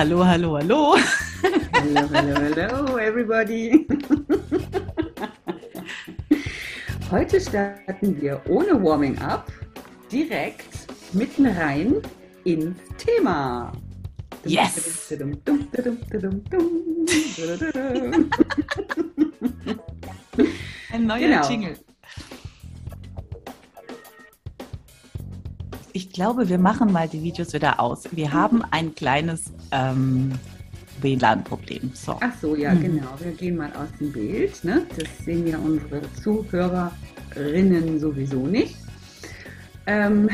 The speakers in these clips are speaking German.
Hallo, hallo, hallo. Hallo, hallo, hallo, everybody. Heute starten wir ohne Warming Up direkt mitten rein ins Thema. Yes! Ein neuer genau. Jingle. Ich glaube, wir machen mal die Videos wieder aus. Wir haben ein kleines ähm, WLAN-Problem. So. Ach so, ja, mhm. genau. Wir gehen mal aus dem Bild. Ne? Das sehen ja unsere Zuhörerinnen sowieso nicht. Ähm,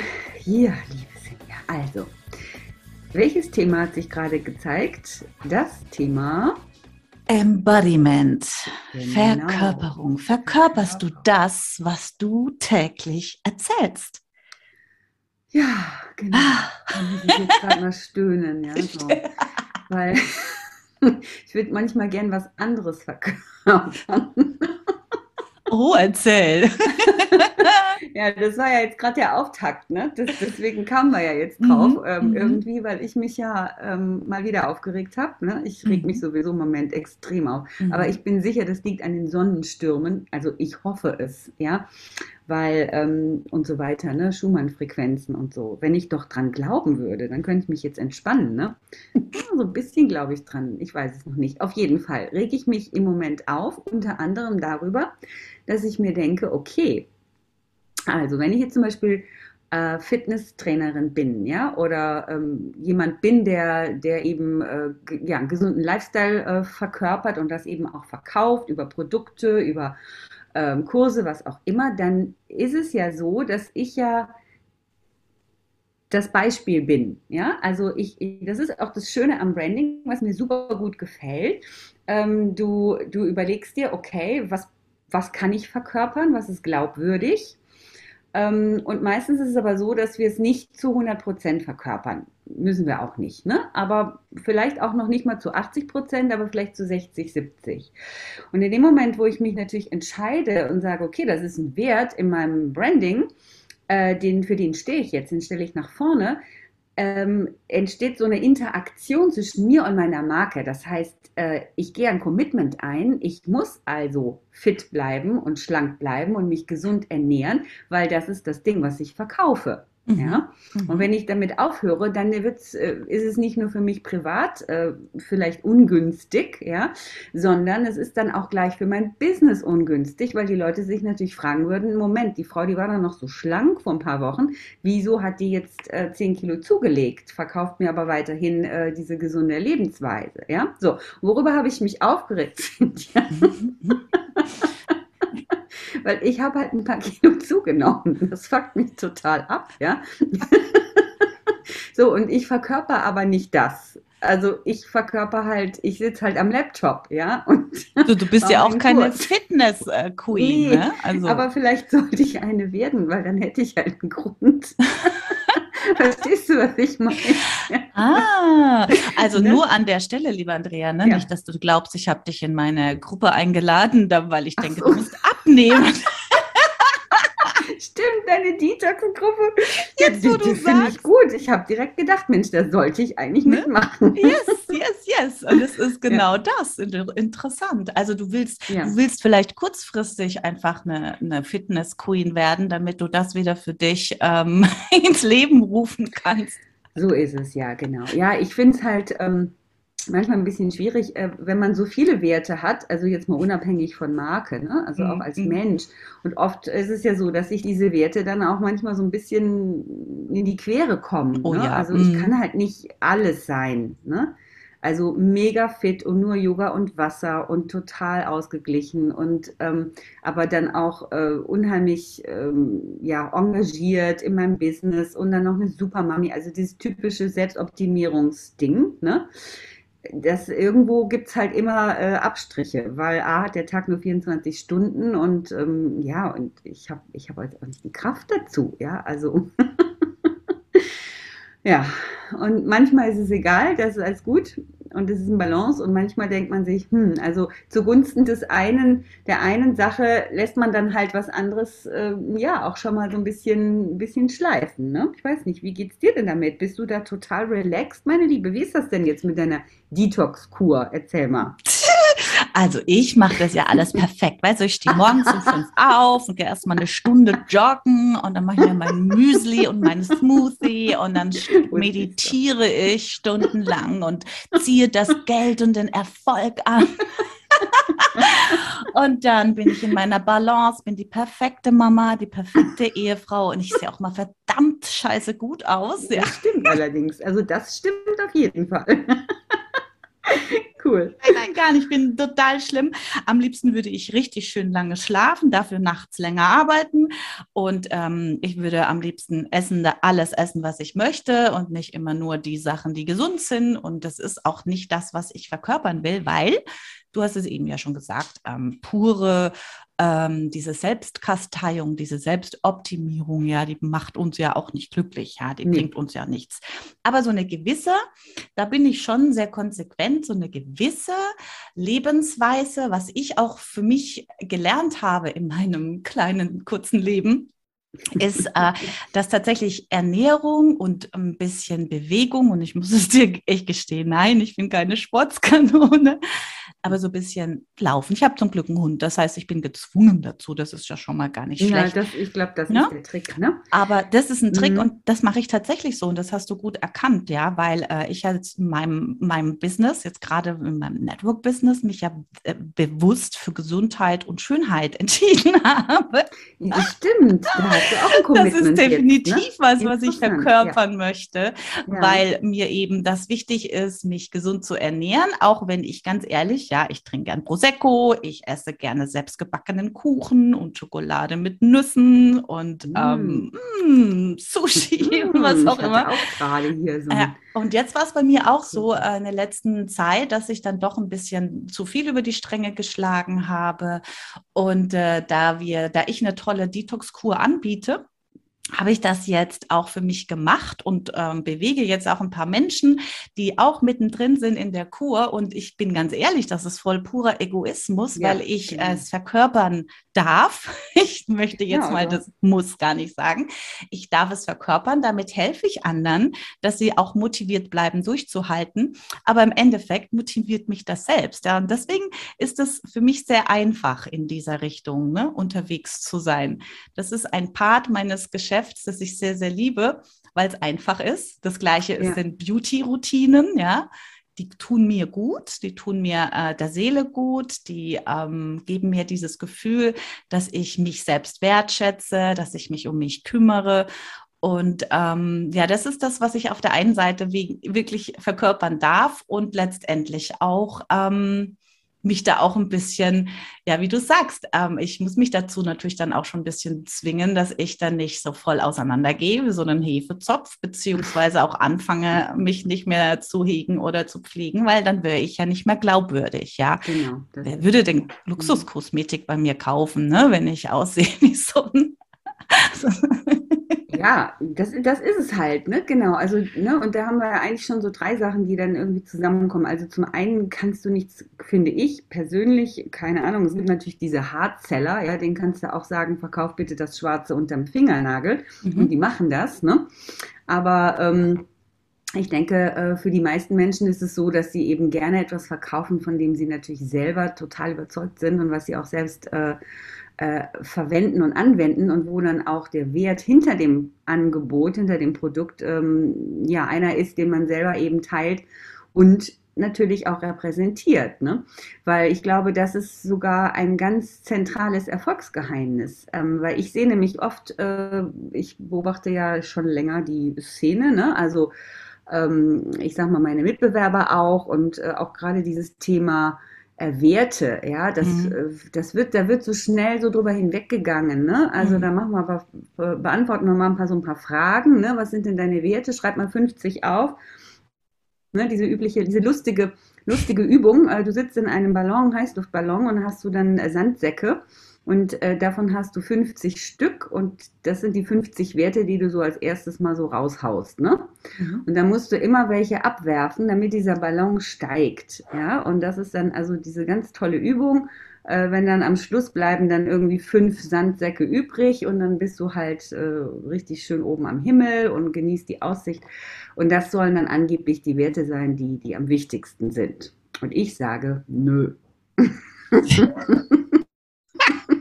ja, liebe Silvia, also, welches Thema hat sich gerade gezeigt? Das Thema Embodiment, genau. Verkörperung. Verkörperst du das, was du täglich erzählst? Ja, genau. Ah. Da muss ich jetzt gerade mal stöhnen, ja. So. Weil ich würde manchmal gern was anderes verkörpern. Oh, erzähl. ja, das war ja jetzt gerade der Auftakt, ne? Das, deswegen kamen wir ja jetzt drauf, mhm, ähm, mhm. irgendwie, weil ich mich ja ähm, mal wieder aufgeregt habe. Ne? Ich reg mhm. mich sowieso im Moment extrem auf. Mhm. Aber ich bin sicher, das liegt an den Sonnenstürmen. Also ich hoffe es, ja weil ähm, und so weiter, ne, Schumann-Frequenzen und so. Wenn ich doch dran glauben würde, dann könnte ich mich jetzt entspannen, ne? So ein bisschen glaube ich dran, ich weiß es noch nicht. Auf jeden Fall rege ich mich im Moment auf, unter anderem darüber, dass ich mir denke, okay, also wenn ich jetzt zum Beispiel äh, Fitnesstrainerin bin, ja, oder ähm, jemand bin, der, der eben äh, ja, einen gesunden Lifestyle äh, verkörpert und das eben auch verkauft über Produkte, über ähm, Kurse, was auch immer, dann ist es ja so, dass ich ja das Beispiel bin. Ja, also ich, das ist auch das Schöne am Branding, was mir super gut gefällt. Ähm, du, du überlegst dir, okay, was, was kann ich verkörpern, was ist glaubwürdig? Ähm, und meistens ist es aber so, dass wir es nicht zu 100 Prozent verkörpern. Müssen wir auch nicht, ne? Aber vielleicht auch noch nicht mal zu 80 Prozent, aber vielleicht zu 60, 70. Und in dem Moment, wo ich mich natürlich entscheide und sage, okay, das ist ein Wert in meinem Branding, äh, den, für den stehe ich jetzt, den stelle ich nach vorne, ähm, entsteht so eine Interaktion zwischen mir und meiner Marke. Das heißt, äh, ich gehe ein Commitment ein. Ich muss also fit bleiben und schlank bleiben und mich gesund ernähren, weil das ist das Ding, was ich verkaufe. Mhm. Ja? Mhm. Und wenn ich damit aufhöre, dann wird's, äh, ist es nicht nur für mich privat äh, vielleicht ungünstig, ja, sondern es ist dann auch gleich für mein Business ungünstig, weil die Leute sich natürlich fragen würden, Moment, die Frau, die war dann noch so schlank vor ein paar Wochen, wieso hat die jetzt äh, 10 Kilo zugelegt, verkauft mir aber weiterhin äh, diese gesunde Lebensweise, ja. So, worüber habe ich mich aufgeregt? weil ich habe halt ein paar Kilo zugenommen. Das fuckt mich total ab, ja. so, und ich verkörper aber nicht das. Also ich verkörper halt, ich sitze halt am Laptop, ja. Und du, du bist ja auch keine Fitness-Queen, nee, ne? Also. Aber vielleicht sollte ich eine werden, weil dann hätte ich halt einen Grund. Verstehst du, was ich meine? Ah, also ne? nur an der Stelle, lieber Andrea, ne? Ja. nicht, dass du glaubst, ich habe dich in meine Gruppe eingeladen, weil ich denke, so. du musst abnehmen. Stimmt, deine Detox-Gruppe. Jetzt, das, das finde ich gut. Ich habe direkt gedacht, Mensch, da sollte ich eigentlich ne? mitmachen. Yes, yes, yes. Und es ist genau ja. das. Interessant. Also du willst, ja. du willst vielleicht kurzfristig einfach eine, eine Fitness-Queen werden, damit du das wieder für dich ähm, ins Leben rufen kannst. So ist es, ja, genau. Ja, ich finde es halt. Ähm, manchmal ein bisschen schwierig, äh, wenn man so viele Werte hat, also jetzt mal unabhängig von Marke, ne? also auch als mhm. Mensch. Und oft ist es ja so, dass sich diese Werte dann auch manchmal so ein bisschen in die Quere kommen. Oh, ne? ja. Also ich mhm. kann halt nicht alles sein. Ne? Also mega fit und nur Yoga und Wasser und total ausgeglichen und ähm, aber dann auch äh, unheimlich ähm, ja, engagiert in meinem Business und dann noch eine super Mami, also dieses typische Selbstoptimierungsding. Ne? Das irgendwo gibt es halt immer äh, Abstriche, weil A hat der Tag nur 24 Stunden und ähm, ja, und ich habe ich hab jetzt auch nicht die Kraft dazu, ja, also ja, und manchmal ist es egal, das ist alles gut und es ist ein Balance und manchmal denkt man sich, hm, also zugunsten des einen, der einen Sache lässt man dann halt was anderes, äh, ja, auch schon mal so ein bisschen, bisschen schleifen, ne? Ich weiß nicht, wie geht's dir denn damit? Bist du da total relaxed, meine Liebe? Wie ist das denn jetzt mit deiner Detox-Kur? Erzähl mal. Also ich mache das ja alles perfekt. Weißt du, ich stehe morgens um fünf auf und gehe erstmal eine Stunde joggen und dann mache ich mir mein Müsli und meine Smoothie und dann meditiere ich stundenlang und ziehe das Geld und den Erfolg an. und dann bin ich in meiner Balance, bin die perfekte Mama, die perfekte Ehefrau und ich sehe auch mal verdammt scheiße gut aus. Ja. Das stimmt allerdings. Also das stimmt auf jeden Fall. Cool. Nein, nein, gar nicht. Ich bin total schlimm. Am liebsten würde ich richtig schön lange schlafen, dafür nachts länger arbeiten. Und ähm, ich würde am liebsten essen, alles essen, was ich möchte und nicht immer nur die Sachen, die gesund sind. Und das ist auch nicht das, was ich verkörpern will, weil du hast es eben ja schon gesagt, ähm, pure ähm, diese Selbstkasteiung, diese Selbstoptimierung, ja, die macht uns ja auch nicht glücklich, ja, die nee. bringt uns ja nichts. Aber so eine gewisse, da bin ich schon sehr konsequent, so eine gewisse Lebensweise, was ich auch für mich gelernt habe in meinem kleinen, kurzen Leben, ist, äh, dass tatsächlich Ernährung und ein bisschen Bewegung, und ich muss es dir echt gestehen, nein, ich bin keine Sportskanone, aber so ein bisschen laufen. Ich habe zum Glück einen Hund, das heißt, ich bin gezwungen dazu. Das ist ja schon mal gar nicht schlecht. Ja, das, ich glaube, das ja? ist der Trick. Ne? Aber das ist ein Trick mhm. und das mache ich tatsächlich so und das hast du gut erkannt, ja, weil äh, ich jetzt in meinem, meinem Business, jetzt gerade in meinem Network-Business, mich ja äh, bewusst für Gesundheit und Schönheit entschieden habe. Ja, stimmt, da hast du auch ein Commitment Das ist definitiv jetzt, ne? was, was ich verkörpern ja. möchte, weil mir eben das wichtig ist, mich gesund zu ernähren, auch wenn ich ganz ehrlich, ja, ja, ich trinke gern Prosecco, ich esse gerne selbstgebackenen Kuchen und Schokolade mit Nüssen und mm. ähm, mm, Sushi mm, und was auch immer. Auch gerade hier so. Äh, und jetzt war es bei mir auch so äh, in der letzten Zeit, dass ich dann doch ein bisschen zu viel über die Stränge geschlagen habe. Und äh, da wir, da ich eine tolle Detox-Kur anbiete, habe ich das jetzt auch für mich gemacht und ähm, bewege jetzt auch ein paar Menschen, die auch mittendrin sind in der Kur. Und ich bin ganz ehrlich, das ist voll purer Egoismus, ja, weil ich genau. es verkörpern darf. Ich möchte jetzt ja, mal, das muss gar nicht sagen. Ich darf es verkörpern, damit helfe ich anderen, dass sie auch motiviert bleiben, durchzuhalten. Aber im Endeffekt motiviert mich das selbst. Ja. Und deswegen ist es für mich sehr einfach, in dieser Richtung ne, unterwegs zu sein. Das ist ein Part meines Geschäfts Geschäfts, das ich sehr, sehr liebe, weil es einfach ist. Das gleiche ist sind Beauty-Routinen, ja. Die tun mir gut, die tun mir äh, der Seele gut, die ähm, geben mir dieses Gefühl, dass ich mich selbst wertschätze, dass ich mich um mich kümmere und ähm, ja, das ist das, was ich auf der einen Seite wirklich verkörpern darf und letztendlich auch ähm, mich da auch ein bisschen, ja, wie du sagst, ähm, ich muss mich dazu natürlich dann auch schon ein bisschen zwingen, dass ich dann nicht so voll auseinandergehe wie so einen Hefezopf, beziehungsweise auch anfange, mich nicht mehr zu hegen oder zu pflegen, weil dann wäre ich ja nicht mehr glaubwürdig, ja. Genau, Wer würde denn Luxuskosmetik bei mir kaufen, ne, wenn ich aussehe wie so ein ja, das, das ist es halt, ne? Genau. Also, ne, und da haben wir ja eigentlich schon so drei Sachen, die dann irgendwie zusammenkommen. Also zum einen kannst du nichts, finde ich persönlich, keine Ahnung, es gibt natürlich diese Hardseller, ja, den kannst du auch sagen, verkauf bitte das Schwarze unterm Fingernagel. Mhm. Und die machen das, ne? Aber ähm, ich denke, äh, für die meisten Menschen ist es so, dass sie eben gerne etwas verkaufen, von dem sie natürlich selber total überzeugt sind und was sie auch selbst äh, äh, verwenden und anwenden und wo dann auch der Wert hinter dem Angebot, hinter dem Produkt, ähm, ja, einer ist, den man selber eben teilt und natürlich auch repräsentiert. Ne? Weil ich glaube, das ist sogar ein ganz zentrales Erfolgsgeheimnis. Ähm, weil ich sehe nämlich oft, äh, ich beobachte ja schon länger die Szene, ne? also ähm, ich sage mal meine Mitbewerber auch und äh, auch gerade dieses Thema Werte, ja, das, mhm. Äh, das wird, da wird so schnell so drüber hinweggegangen, ne? Also mhm. da machen wir aber, beantworten wir mal ein paar so ein paar Fragen, ne? Was sind denn deine Werte? Schreib mal 50 auf. Ne, diese übliche, diese lustige, lustige Übung. Äh, du sitzt in einem Ballon, Heißluftballon und hast du dann Sandsäcke und äh, davon hast du 50 Stück und das sind die 50 Werte, die du so als erstes mal so raushaust. Ne? Mhm. Und dann musst du immer welche abwerfen, damit dieser Ballon steigt. Ja, und das ist dann also diese ganz tolle Übung. Äh, wenn dann am Schluss bleiben dann irgendwie fünf Sandsäcke übrig und dann bist du halt äh, richtig schön oben am Himmel und genießt die Aussicht. Und das sollen dann angeblich die Werte sein, die, die am wichtigsten sind. Und ich sage, nö.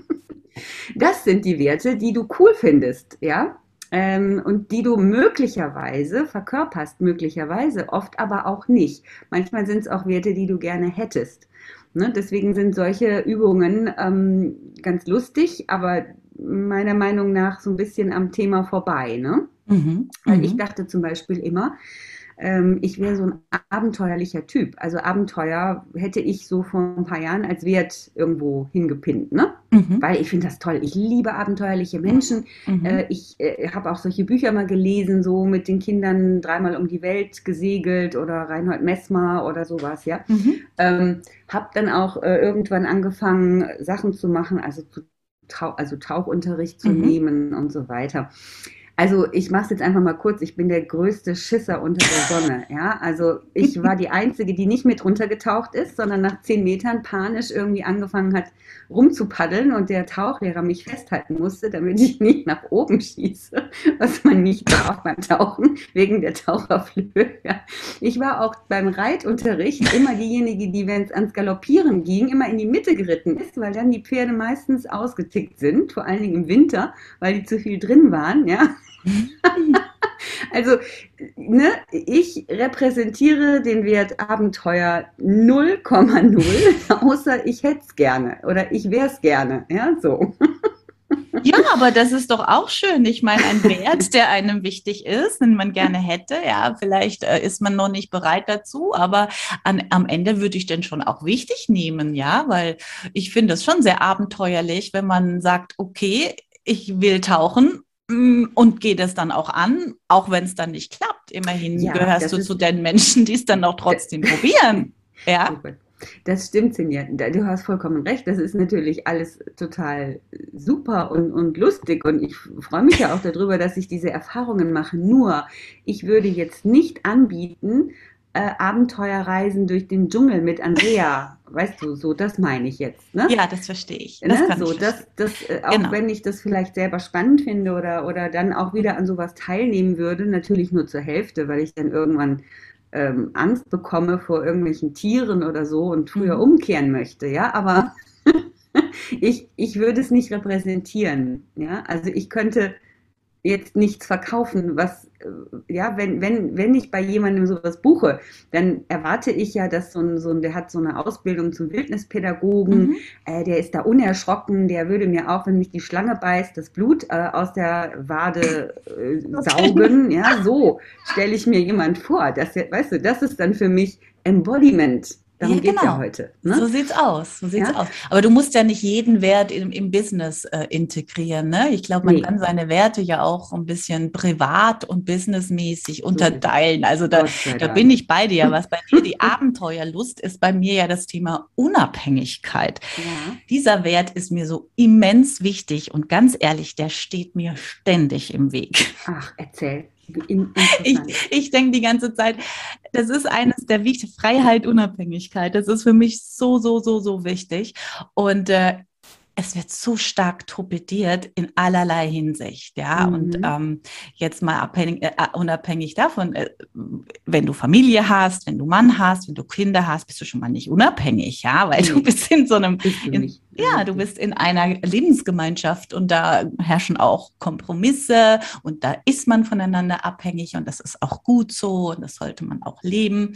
Das sind die Werte, die du cool findest, ja, ähm, und die du möglicherweise verkörperst, möglicherweise, oft aber auch nicht. Manchmal sind es auch Werte, die du gerne hättest. Ne? Deswegen sind solche Übungen ähm, ganz lustig, aber meiner Meinung nach so ein bisschen am Thema vorbei. Ne? Mhm. Weil ich mhm. dachte zum Beispiel immer, ähm, ich wäre so ein abenteuerlicher Typ. Also Abenteuer hätte ich so vor ein paar Jahren als Wert irgendwo hingepinnt, ne? Mhm. Weil ich finde das toll. Ich liebe abenteuerliche Menschen. Mhm. Äh, ich äh, habe auch solche Bücher mal gelesen, so mit den Kindern dreimal um die Welt gesegelt oder Reinhold Messmer oder sowas, ja. Mhm. Ähm, habe dann auch äh, irgendwann angefangen, Sachen zu machen, also zu also Tauchunterricht zu mhm. nehmen und so weiter. Also ich mache es jetzt einfach mal kurz. Ich bin der größte Schisser unter der Sonne. Ja, also ich war die einzige, die nicht mit runtergetaucht ist, sondern nach zehn Metern panisch irgendwie angefangen hat rumzupaddeln und der Tauchlehrer mich festhalten musste, damit ich nicht nach oben schieße, was man nicht darf beim Tauchen wegen der Taucherflöhe. Ja. Ich war auch beim Reitunterricht immer diejenige, die, wenn es ans Galoppieren ging, immer in die Mitte geritten ist, weil dann die Pferde meistens ausgetickt sind, vor allen Dingen im Winter, weil die zu viel drin waren. Ja. also, ne, ich repräsentiere den Wert Abenteuer 0,0, außer ich hätte es gerne oder ich wäre es gerne. Ja, so. Ja, aber das ist doch auch schön. Ich meine, ein Wert, der einem wichtig ist, den man gerne hätte. Ja, vielleicht äh, ist man noch nicht bereit dazu, aber an, am Ende würde ich den schon auch wichtig nehmen, ja, weil ich finde es schon sehr abenteuerlich, wenn man sagt, okay, ich will tauchen und geht es dann auch an, auch wenn es dann nicht klappt. Immerhin ja, gehörst du zu den Menschen, die es dann auch trotzdem probieren. Ja. Das stimmt, Sinja. Du hast vollkommen recht. Das ist natürlich alles total super und, und lustig. Und ich freue mich ja auch darüber, dass ich diese Erfahrungen mache. Nur, ich würde jetzt nicht anbieten, äh, Abenteuerreisen durch den Dschungel mit Andrea. Weißt du, so, das meine ich jetzt. Ne? Ja, das verstehe ich. Das ne? so, ich das, das, äh, auch genau. wenn ich das vielleicht selber spannend finde oder, oder dann auch wieder an sowas teilnehmen würde, natürlich nur zur Hälfte, weil ich dann irgendwann ähm, Angst bekomme vor irgendwelchen Tieren oder so und früher mhm. umkehren möchte, ja, aber ich, ich würde es nicht repräsentieren, ja, also ich könnte jetzt nichts verkaufen, was, äh, ja, wenn, wenn, wenn ich bei jemandem sowas buche, dann erwarte ich ja, dass so ein, so ein der hat so eine Ausbildung zum Wildnispädagogen, mhm. äh, der ist da unerschrocken, der würde mir auch, wenn mich die Schlange beißt, das Blut äh, aus der Wade äh, saugen, ja, so stelle ich mir jemand vor, dass, weißt du, das ist dann für mich Embodiment Darum ja, geht genau. ja heute. Ne? So sieht's aus. So sieht's ja? aus. Aber du musst ja nicht jeden Wert im, im Business äh, integrieren. Ne? Ich glaube, man nee. kann seine Werte ja auch ein bisschen privat und businessmäßig so unterteilen. Also da, da bin ich bei dir. Was bei dir die Abenteuerlust ist, bei mir ja das Thema Unabhängigkeit. Ja. Dieser Wert ist mir so immens wichtig und ganz ehrlich, der steht mir ständig im Weg. Ach, erzähl. Ich, ich denke die ganze Zeit, das ist eines der wichtigsten, Freiheit, Unabhängigkeit. Das ist für mich so, so, so, so wichtig. Und äh, es wird so stark torpediert in allerlei Hinsicht, ja. Mhm. Und ähm, jetzt mal abhängig, äh, unabhängig davon, äh, wenn du Familie hast, wenn du Mann hast, wenn du Kinder hast, bist du schon mal nicht unabhängig, ja, weil nee. du bist in so einem, in, ja, du bist in einer Lebensgemeinschaft und da herrschen auch Kompromisse und da ist man voneinander abhängig und das ist auch gut so und das sollte man auch leben.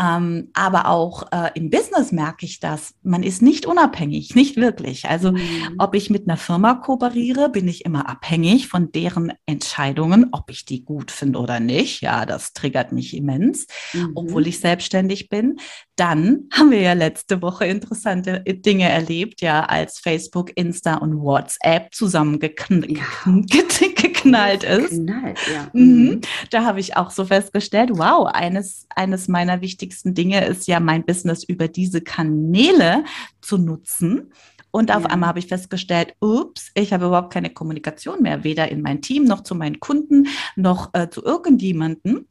Ähm, aber auch äh, im Business merke ich das, man ist nicht unabhängig, nicht wirklich. Also mhm. ob ich mit einer Firma kooperiere, bin ich immer abhängig von deren Entscheidungen, ob ich die gut finde oder nicht. Ja, das triggert mich immens, mhm. obwohl ich selbstständig bin. Dann haben wir ja letzte Woche interessante Dinge erlebt, ja, als Facebook, Insta und WhatsApp zusammengeknallt ja. ist. Knallt, ja. Mhm. mhm. Da habe ich auch so festgestellt, wow, eines, eines meiner wichtigsten Dinge ist ja, mein Business über diese Kanäle zu nutzen. Und auf ja. einmal habe ich festgestellt, ups, ich habe überhaupt keine Kommunikation mehr, weder in mein Team noch zu meinen Kunden noch äh, zu irgendjemanden.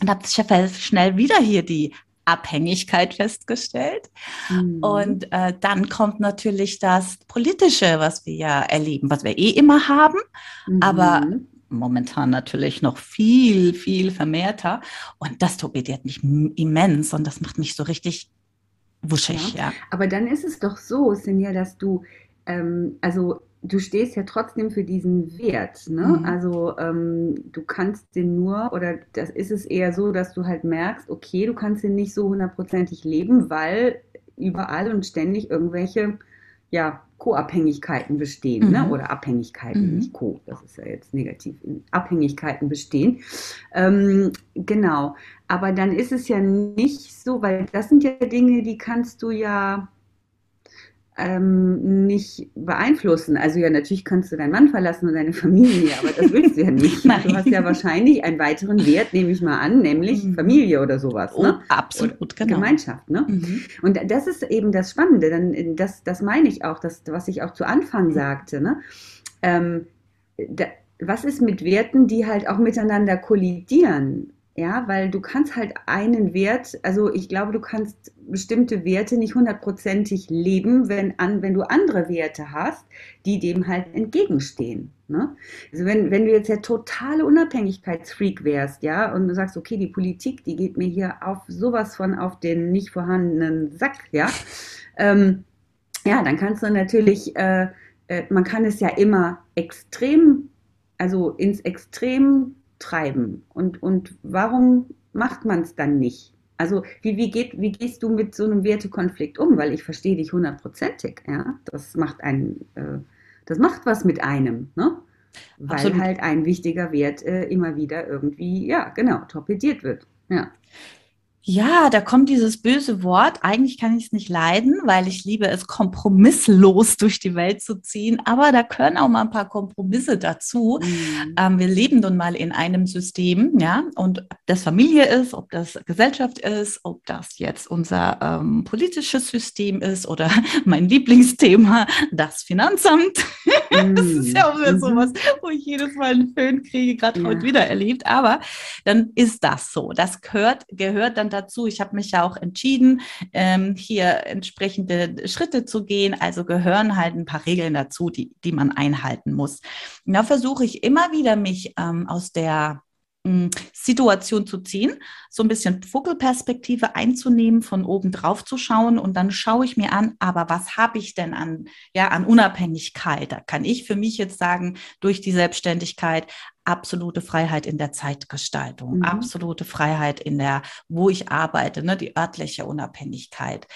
Und habe schnell wieder hier die Abhängigkeit festgestellt. Mhm. Und äh, dann kommt natürlich das Politische, was wir ja erleben, was wir eh immer haben, mhm. aber momentan natürlich noch viel, viel vermehrter. Und das torpediert mich immens und das macht mich so richtig wuschig. Ja. ja. Aber dann ist es doch so, Sinja, dass du, ähm, also du stehst ja trotzdem für diesen Wert. Ne? Mhm. Also ähm, du kannst den nur, oder das ist es eher so, dass du halt merkst, okay, du kannst den nicht so hundertprozentig leben, weil überall und ständig irgendwelche ja, Co-Abhängigkeiten bestehen, ne? mhm. ne? oder Abhängigkeiten, mhm. nicht Co, das ist ja jetzt negativ, Abhängigkeiten bestehen. Ähm, genau, aber dann ist es ja nicht so, weil das sind ja Dinge, die kannst du ja ähm, nicht beeinflussen. Also ja, natürlich kannst du deinen Mann verlassen und deine Familie, aber das willst du ja nicht. Nein. Du hast ja wahrscheinlich einen weiteren Wert, nehme ich mal an, nämlich mhm. Familie oder sowas. Oh, ne? absolut, oder genau. Gemeinschaft. Ne? Mhm. Und das ist eben das Spannende. Dann, das, das meine ich auch, das, was ich auch zu Anfang sagte. Ne? Ähm, da, was ist mit Werten, die halt auch miteinander kollidieren? Ja, weil du kannst halt einen Wert, also ich glaube, du kannst bestimmte Werte nicht hundertprozentig leben, wenn, an, wenn du andere Werte hast, die dem halt entgegenstehen. Ne? Also wenn, wenn du jetzt der totale Unabhängigkeitsfreak wärst, ja, und du sagst, okay, die Politik, die geht mir hier auf sowas von auf den nicht vorhandenen Sack, ja, ähm, ja, dann kannst du natürlich, äh, äh, man kann es ja immer extrem, also ins Extrem treiben? Und, und warum macht man es dann nicht? Also wie, wie, geht, wie gehst du mit so einem Wertekonflikt um? Weil ich verstehe dich hundertprozentig. Ja? Das macht einen, äh, das macht was mit einem, ne? Weil Absolut. halt ein wichtiger Wert äh, immer wieder irgendwie, ja, genau, torpediert wird. Ja. Ja, da kommt dieses böse Wort. Eigentlich kann ich es nicht leiden, weil ich liebe es, kompromisslos durch die Welt zu ziehen. Aber da können auch mal ein paar Kompromisse dazu. Mhm. Ähm, wir leben nun mal in einem System, ja, und ob das Familie ist, ob das Gesellschaft ist, ob das jetzt unser ähm, politisches System ist oder mein Lieblingsthema, das Finanzamt. Mhm. das ist ja auch wieder mhm. sowas, wo ich jedes Mal einen Föhn kriege, gerade ja. heute wieder erlebt. Aber dann ist das so. Das gehört, gehört dann dazu. Ich habe mich ja auch entschieden, ähm, hier entsprechende Schritte zu gehen. Also gehören halt ein paar Regeln dazu, die, die man einhalten muss. Da versuche ich immer wieder, mich ähm, aus der hm, Situation zu ziehen, so ein bisschen Vogelperspektive einzunehmen, von oben drauf zu schauen und dann schaue ich mir an, aber was habe ich denn an, ja, an Unabhängigkeit? Da kann ich für mich jetzt sagen, durch die Selbstständigkeit absolute Freiheit in der Zeitgestaltung, mhm. absolute Freiheit in der, wo ich arbeite, ne, die örtliche Unabhängigkeit.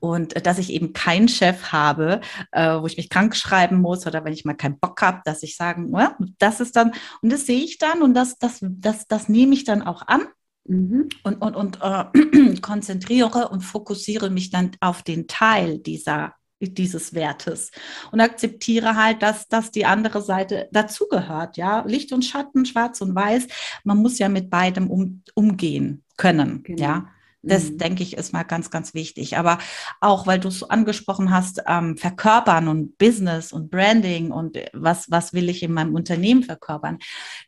Und äh, dass ich eben keinen Chef habe, äh, wo ich mich krank schreiben muss oder wenn ich mal keinen Bock habe, dass ich sagen, ja, das ist dann, und das sehe ich dann und das, das, das, das nehme ich dann auch an Mhm. Und, und, und äh, konzentriere und fokussiere mich dann auf den Teil dieser dieses Wertes und akzeptiere halt, dass, dass die andere Seite dazugehört, ja, Licht und Schatten, Schwarz und Weiß. Man muss ja mit beidem um, umgehen können, genau. ja. Das mhm. denke ich ist mal ganz, ganz wichtig. Aber auch, weil du es so angesprochen hast, ähm, verkörpern und Business und Branding und was, was will ich in meinem Unternehmen verkörpern,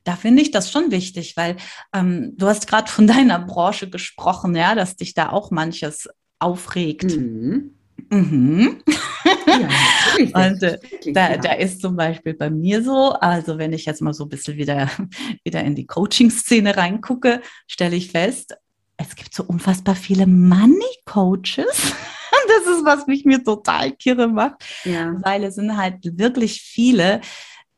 da finde ich das schon wichtig, weil ähm, du hast gerade von deiner Branche gesprochen, ja, dass dich da auch manches aufregt. Mhm. Mhm. Ja, und äh, da, ja. da ist zum Beispiel bei mir so, also wenn ich jetzt mal so ein bisschen wieder, wieder in die Coaching-Szene reingucke, stelle ich fest, es gibt so unfassbar viele Money-Coaches. Das ist, was mich mir total kirre macht, ja. weil es sind halt wirklich viele,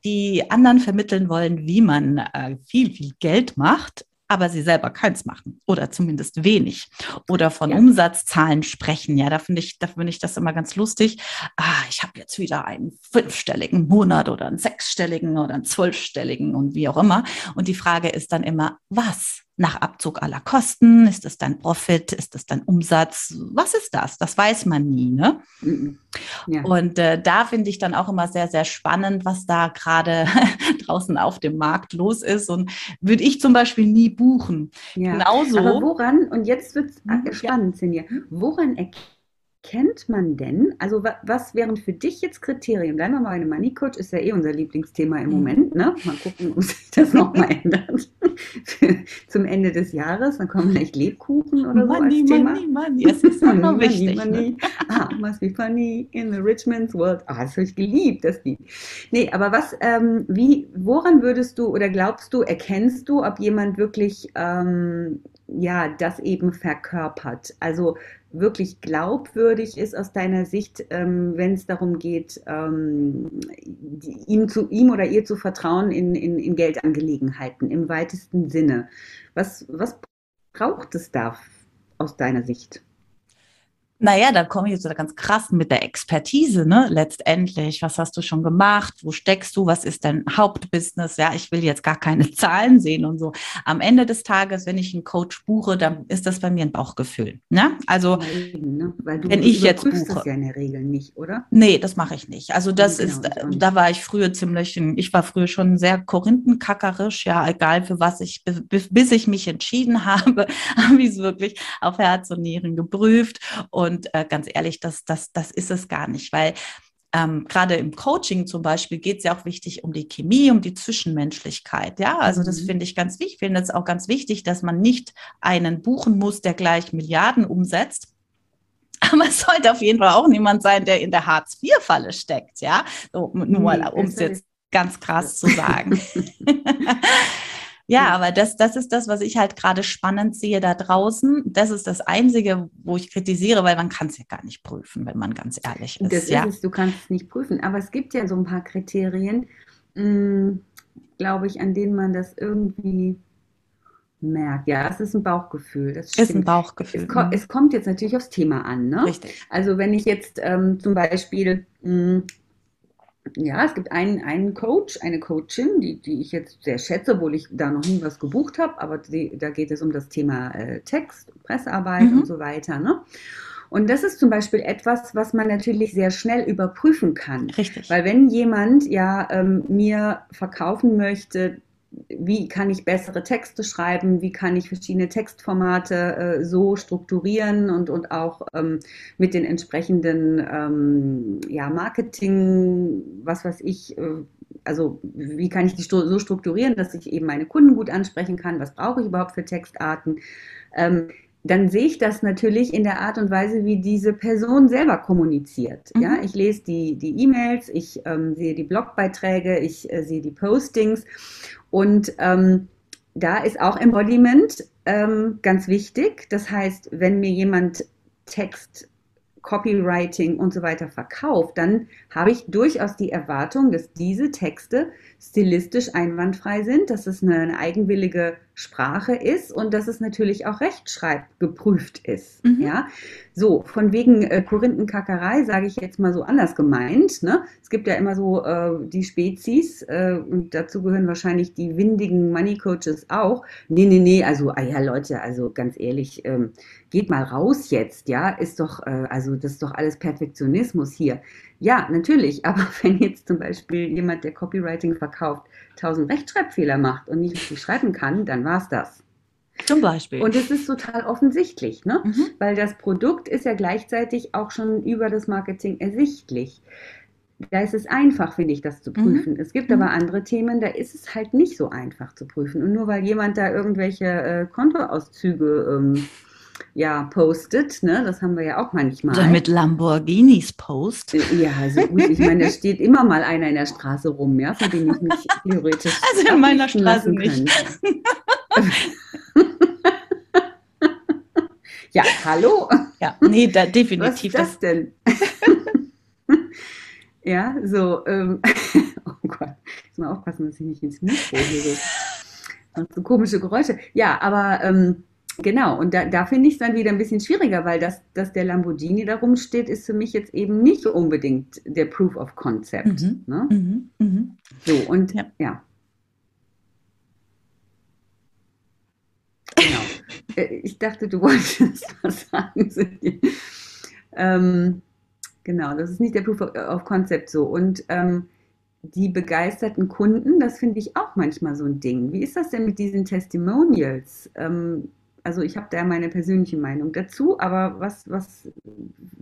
die anderen vermitteln wollen, wie man äh, viel, viel Geld macht, aber sie selber keins machen oder zumindest wenig oder von ja. Umsatzzahlen sprechen. Ja, da finde ich, da finde ich das immer ganz lustig. Ah, ich habe jetzt wieder einen fünfstelligen Monat oder einen sechsstelligen oder einen zwölfstelligen und wie auch immer. Und die Frage ist dann immer, was? Nach Abzug aller Kosten? Ist das dein Profit? Ist das dein Umsatz? Was ist das? Das weiß man nie. Ne? Mhm. Ja. Und äh, da finde ich dann auch immer sehr, sehr spannend, was da gerade draußen auf dem Markt los ist. Und würde ich zum Beispiel nie buchen. Ja. Genauso. Aber woran, und jetzt wird es mhm. spannend, Sinja, woran erkennt kennt man denn, also was wären für dich jetzt Kriterien? Bleiben wir mal bei einem Money Coach, ist ja eh unser Lieblingsthema im mhm. Moment. Ne? Mal gucken, ob sich das nochmal ändert. Zum Ende des Jahres, dann kommen vielleicht Lebkuchen oder money, so als Thema. Money, money, es ist money, money, wichtig. Money. Ne? Ah, must be funny in the rich man's world. Ah, das habe ich geliebt, das Lied. Nee, aber was, ähm, wie, woran würdest du oder glaubst du, erkennst du, ob jemand wirklich ähm, ja, das eben verkörpert. Also wirklich glaubwürdig ist aus deiner Sicht, ähm, wenn es darum geht, ähm, ihm, zu, ihm oder ihr zu vertrauen in, in, in Geldangelegenheiten im weitesten Sinne. Was, was braucht es da aus deiner Sicht? Naja, da komme ich jetzt ganz krass mit der Expertise, ne? Letztendlich, was hast du schon gemacht? Wo steckst du? Was ist dein Hauptbusiness? Ja, ich will jetzt gar keine Zahlen sehen und so. Am Ende des Tages, wenn ich einen Coach buche, dann ist das bei mir ein Bauchgefühl. Ne? Also, ne? wenn ich jetzt buche. das ja in der Regel nicht, oder? Nee, das mache ich nicht. Also, das genau, ist, da war ich früher ziemlich, ich war früher schon sehr korinthenkackerisch, ja, egal für was ich, bis ich mich entschieden habe, habe ich es wirklich auf Herz und Nieren geprüft. Und und äh, ganz ehrlich, das, das, das ist es gar nicht, weil ähm, gerade im Coaching zum Beispiel geht es ja auch wichtig um die Chemie, um die Zwischenmenschlichkeit. Ja, also das mhm. finde ich ganz wichtig. Ich finde es auch ganz wichtig, dass man nicht einen buchen muss, der gleich Milliarden umsetzt. Aber es sollte auf jeden Fall auch niemand sein, der in der Hartz-IV-Falle steckt, ja. So, nur mal, um es jetzt ganz krass zu sagen. Ja, aber das, das ist das, was ich halt gerade spannend sehe da draußen. Das ist das Einzige, wo ich kritisiere, weil man kann es ja gar nicht prüfen, wenn man ganz ehrlich ist. Das ja. ist es, du kannst es nicht prüfen. Aber es gibt ja so ein paar Kriterien, hm, glaube ich, an denen man das irgendwie merkt. Ja, es ist ein Bauchgefühl. Das ist ein Bauchgefühl. Es, ko mhm. es, kommt jetzt natürlich aufs Thema an. Ne? Richtig. Also wenn ich jetzt ähm, zum Beispiel mh, hm, ja, es gibt einen, einen Coach, eine Coachin, die, die ich jetzt sehr schätze, obwohl ich da noch nie was gebucht habe, aber die, da geht es um das Thema äh, Text, Pressearbeit mhm. und so weiter. Ne? Und das ist zum Beispiel etwas, was man natürlich sehr schnell überprüfen kann. Richtig. Weil wenn jemand ja ähm, mir verkaufen möchte, wie kann ich bessere Texte schreiben, wie kann ich verschiedene Textformate äh, so strukturieren und, und auch ähm, mit den entsprechenden ähm, ja, Marketing, was weiß ich, äh, also wie kann ich die so strukturieren, dass ich eben meine Kunden gut ansprechen kann, was brauche ich überhaupt für Textarten. Ähm, dann sehe ich das natürlich in der Art und Weise, wie diese Person selber kommuniziert. Mhm. Ja, ich lese die die E-Mails, ich ähm, sehe die Blogbeiträge, ich äh, sehe die Postings und ähm, da ist auch Embodiment ähm, ganz wichtig. Das heißt, wenn mir jemand Text, Copywriting und so weiter verkauft, dann habe ich durchaus die Erwartung, dass diese Texte stilistisch einwandfrei sind, dass es eine, eine eigenwillige Sprache ist und dass es natürlich auch rechtschreibgeprüft ist. Mhm. Ja, so von wegen äh, Korinthenkackerei sage ich jetzt mal so anders gemeint. Ne? Es gibt ja immer so äh, die Spezies äh, und dazu gehören wahrscheinlich die windigen Money Coaches auch. Nee, nee, nee, also ah ja Leute, also ganz ehrlich, ähm, geht mal raus jetzt, ja, ist doch, äh, also das ist doch alles Perfektionismus hier. Ja, natürlich, aber wenn jetzt zum Beispiel jemand, der Copywriting verkauft, tausend Rechtschreibfehler macht und nicht richtig schreiben kann, dann war es das. Zum Beispiel. Und es ist total offensichtlich, ne? Mhm. weil das Produkt ist ja gleichzeitig auch schon über das Marketing ersichtlich. Da ist es einfach, finde ich, das zu mhm. prüfen. Mhm. Es gibt mhm. aber andere Themen, da ist es halt nicht so einfach zu prüfen. Und nur weil jemand da irgendwelche äh, Kontoauszüge ähm, ja, postet, ne? Das haben wir ja auch manchmal. Oder mit Lamborghinis post. Äh, ja, also gut, ich meine, da steht immer mal einer in der Straße rum, ja, von dem ich mich theoretisch. Also in meiner Straße nicht. ja, hallo. Ja, nee, da, definitiv. Was ist das denn? ja, so, ähm, oh Gott, muss mal aufpassen, dass ich nicht ins Mikro höre. So komische Geräusche. Ja, aber ähm, Genau, und da, da finde ich es dann wieder ein bisschen schwieriger, weil das, dass der Lamborghini da rumsteht, ist für mich jetzt eben nicht unbedingt der Proof of Concept. Mhm. Ne? Mhm. Mhm. So, und ja. ja. Genau. Äh, ich dachte, du wolltest was sagen. ähm, genau, das ist nicht der Proof of Concept so. Und ähm, die begeisterten Kunden, das finde ich auch manchmal so ein Ding. Wie ist das denn mit diesen Testimonials? Ähm, also ich habe da meine persönliche Meinung dazu, aber was, was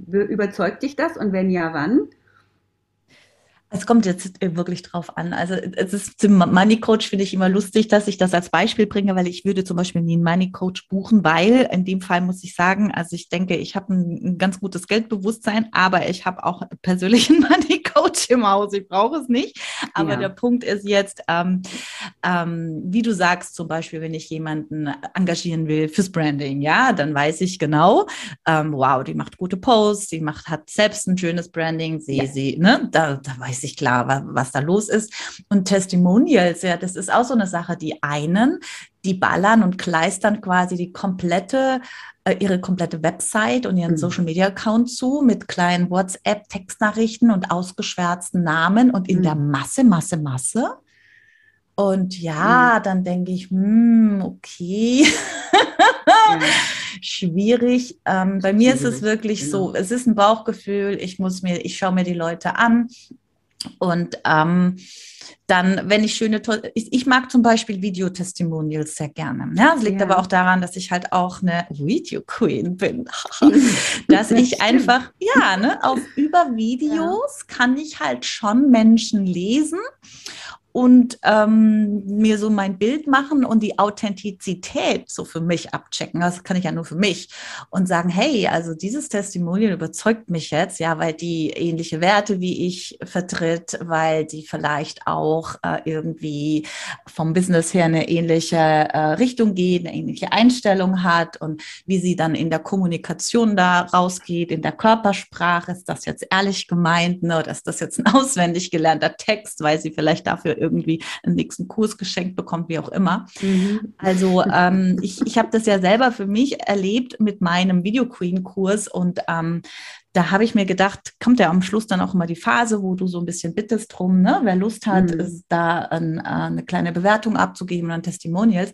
überzeugt dich das und wenn ja, wann? Es kommt jetzt wirklich drauf an. Also es ist zum Money Coach finde ich immer lustig, dass ich das als Beispiel bringe, weil ich würde zum Beispiel nie einen Money Coach buchen, weil in dem Fall muss ich sagen, also ich denke, ich habe ein, ganz gutes Geldbewusstsein, aber ich habe auch persönlichen Money Coach im Haus. Ich brauche es nicht. Aber ja. der Punkt ist jetzt, ähm, ähm, wie du sagst, zum Beispiel, wenn ich jemanden engagieren will fürs Branding, ja, dann weiß ich genau, ähm, wow, die macht gute Posts, die macht, hat selbst ein schönes Branding, sie, ja. sie, ne, da, da weiß ich klar, was, da los ist. Und Testimonials, ja, das ist auch so eine Sache, die einen, die ballern und kleistern quasi die komplette äh, ihre komplette Website und ihren mhm. Social Media Account zu mit kleinen WhatsApp Textnachrichten und ausgeschwärzten Namen und in mhm. der Masse, Masse, Masse. Und ja, mhm. dann denke ich, hm, okay. Ja. Schwierig. Ähm, bei mir ist es wirklich genau. so, es ist ein Bauchgefühl. Ich muss mir, ich schaue mir die Leute an. Und ähm, dann, wenn ich schöne, ich, ich mag zum Beispiel Videotestimonials sehr gerne. Ja, das liegt ja. aber auch daran, dass ich halt auch eine Video Queen bin. dass ich einfach, ja, ne, auf über Videos ja. kann ich halt schon Menschen lesen und ähm, mir so mein Bild machen und die Authentizität so für mich abchecken. Das kann ich ja nur für mich und sagen, hey, also dieses Testimonial überzeugt mich jetzt, ja, weil die ähnliche Werte wie ich vertritt, weil die vielleicht auch äh, irgendwie vom Business her eine ähnliche äh, Richtung geht, eine ähnliche Einstellung hat und wie sie dann in der Kommunikation da rausgeht, in der Körpersprache, ist das jetzt ehrlich gemeint, ne, oder ist das jetzt ein auswendig gelernter Text, weil sie vielleicht dafür irgendwie einen nächsten Kurs geschenkt bekommt, wie auch immer. Mhm. Also ähm, ich, ich habe das ja selber für mich erlebt mit meinem Video Queen Kurs und ähm, da habe ich mir gedacht, kommt ja am Schluss dann auch immer die Phase, wo du so ein bisschen bittest drum, ne? wer Lust hat, mhm. ist da ein, äh, eine kleine Bewertung abzugeben an Testimonials.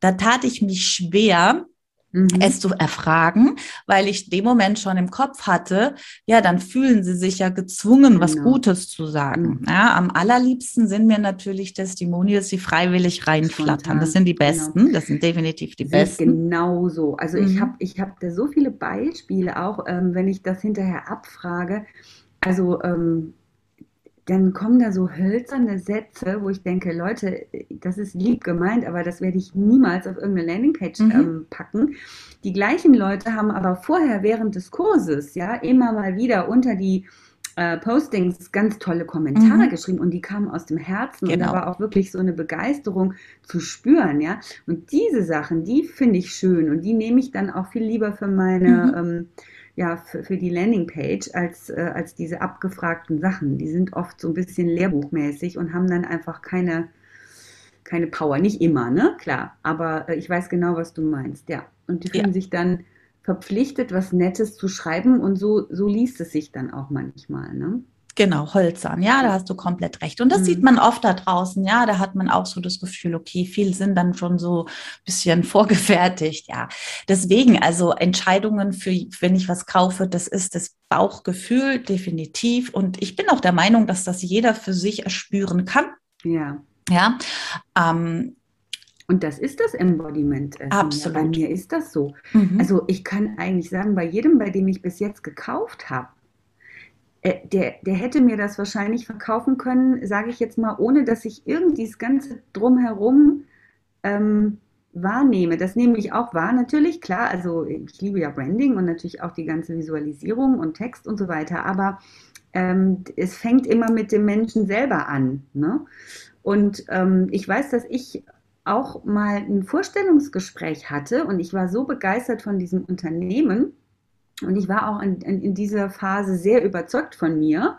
Da tat ich mich schwer, mhm. es zu erfragen, weil ich dem Moment schon im Kopf hatte, ja, dann fühlen sie sich ja gezwungen, genau. was Gutes zu sagen. Mhm. Ja, am allerliebsten sind mir natürlich Testimonials, die freiwillig reinflattern. Spontan. Das sind die genau. besten, genau. das sind definitiv die sind besten. Genau so. Also mhm. ich habe ich hab da so viele Beispiele auch, ähm, wenn ich das hinterher abfrage. Also ähm, dann kommen da so hölzerne Sätze, wo ich denke, Leute, das ist lieb gemeint, aber das werde ich niemals auf irgendeine Landingpage mhm. ähm, packen. Die gleichen Leute haben aber vorher während des Kurses ja immer mal wieder unter die äh, Postings ganz tolle Kommentare mhm. geschrieben und die kamen aus dem Herzen genau. und da genau. war auch wirklich so eine Begeisterung zu spüren, ja. Und diese Sachen, die finde ich schön und die nehme ich dann auch viel lieber für meine mhm. ähm, ja, für, für die Landingpage als, äh, als diese abgefragten Sachen. Die sind oft so ein bisschen lehrbuchmäßig und haben dann einfach keine, keine Power. Nicht immer, ne? Klar. Aber äh, ich weiß genau, was du meinst, ja. Und die fühlen ja. sich dann verpflichtet, was Nettes zu schreiben und so, so liest es sich dann auch manchmal, ne? Genau, Holzern, ja, da hast du komplett recht. Und das mhm. sieht man oft da draußen, ja, da hat man auch so das Gefühl, okay, viele sind dann schon so ein bisschen vorgefertigt, ja. Deswegen, also Entscheidungen für, wenn ich was kaufe, das ist das Bauchgefühl, definitiv. Und ich bin auch der Meinung, dass das jeder für sich erspüren kann. Ja. Ja. Ähm, und das ist das Embodiment. Äh, Absolut. Bei mir ist das so. Mhm. Also ich kann eigentlich sagen, bei jedem, bei dem ich bis jetzt gekauft habe, der, der hätte mir das wahrscheinlich verkaufen können, sage ich jetzt mal, ohne dass ich irgendwie das Ganze drumherum ähm, wahrnehme. Das nehme ich auch wahr, natürlich, klar. Also ich liebe ja Branding und natürlich auch die ganze Visualisierung und Text und so weiter, aber ähm, es fängt immer mit dem Menschen selber an. Ne? Und ähm, ich weiß, dass ich auch mal ein Vorstellungsgespräch hatte und ich war so begeistert von diesem Unternehmen und ich war auch in, in, in dieser Phase sehr überzeugt von mir,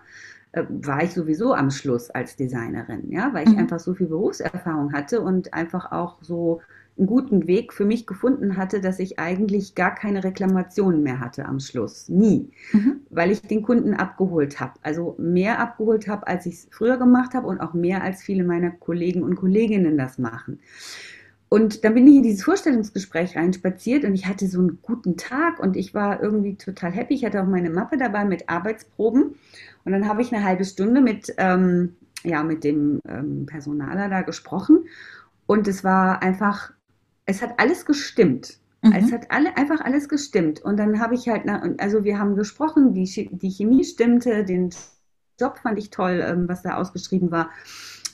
äh, war ich sowieso am Schluss als Designerin, ja, weil ich mhm. einfach so viel Berufserfahrung hatte und einfach auch so einen guten Weg für mich gefunden hatte, dass ich eigentlich gar keine Reklamationen mehr hatte am Schluss. Nie. Mhm. Weil ich den Kunden abgeholt habe. Also mehr abgeholt habe, als ich es früher gemacht habe und auch mehr als viele meiner Kollegen und Kolleginnen das machen. Und dann bin ich in dieses Vorstellungsgespräch reinspaziert und ich hatte so einen guten Tag und ich war irgendwie total happy. Ich hatte auch meine Mappe dabei mit Arbeitsproben. Und dann habe ich eine halbe Stunde mit, ähm, ja, mit dem ähm, Personaler da gesprochen. Und es war einfach, es hat alles gestimmt. Mhm. Es hat alle, einfach alles gestimmt. Und dann habe ich halt, also wir haben gesprochen, die, die Chemie stimmte, den Job fand ich toll, ähm, was da ausgeschrieben war.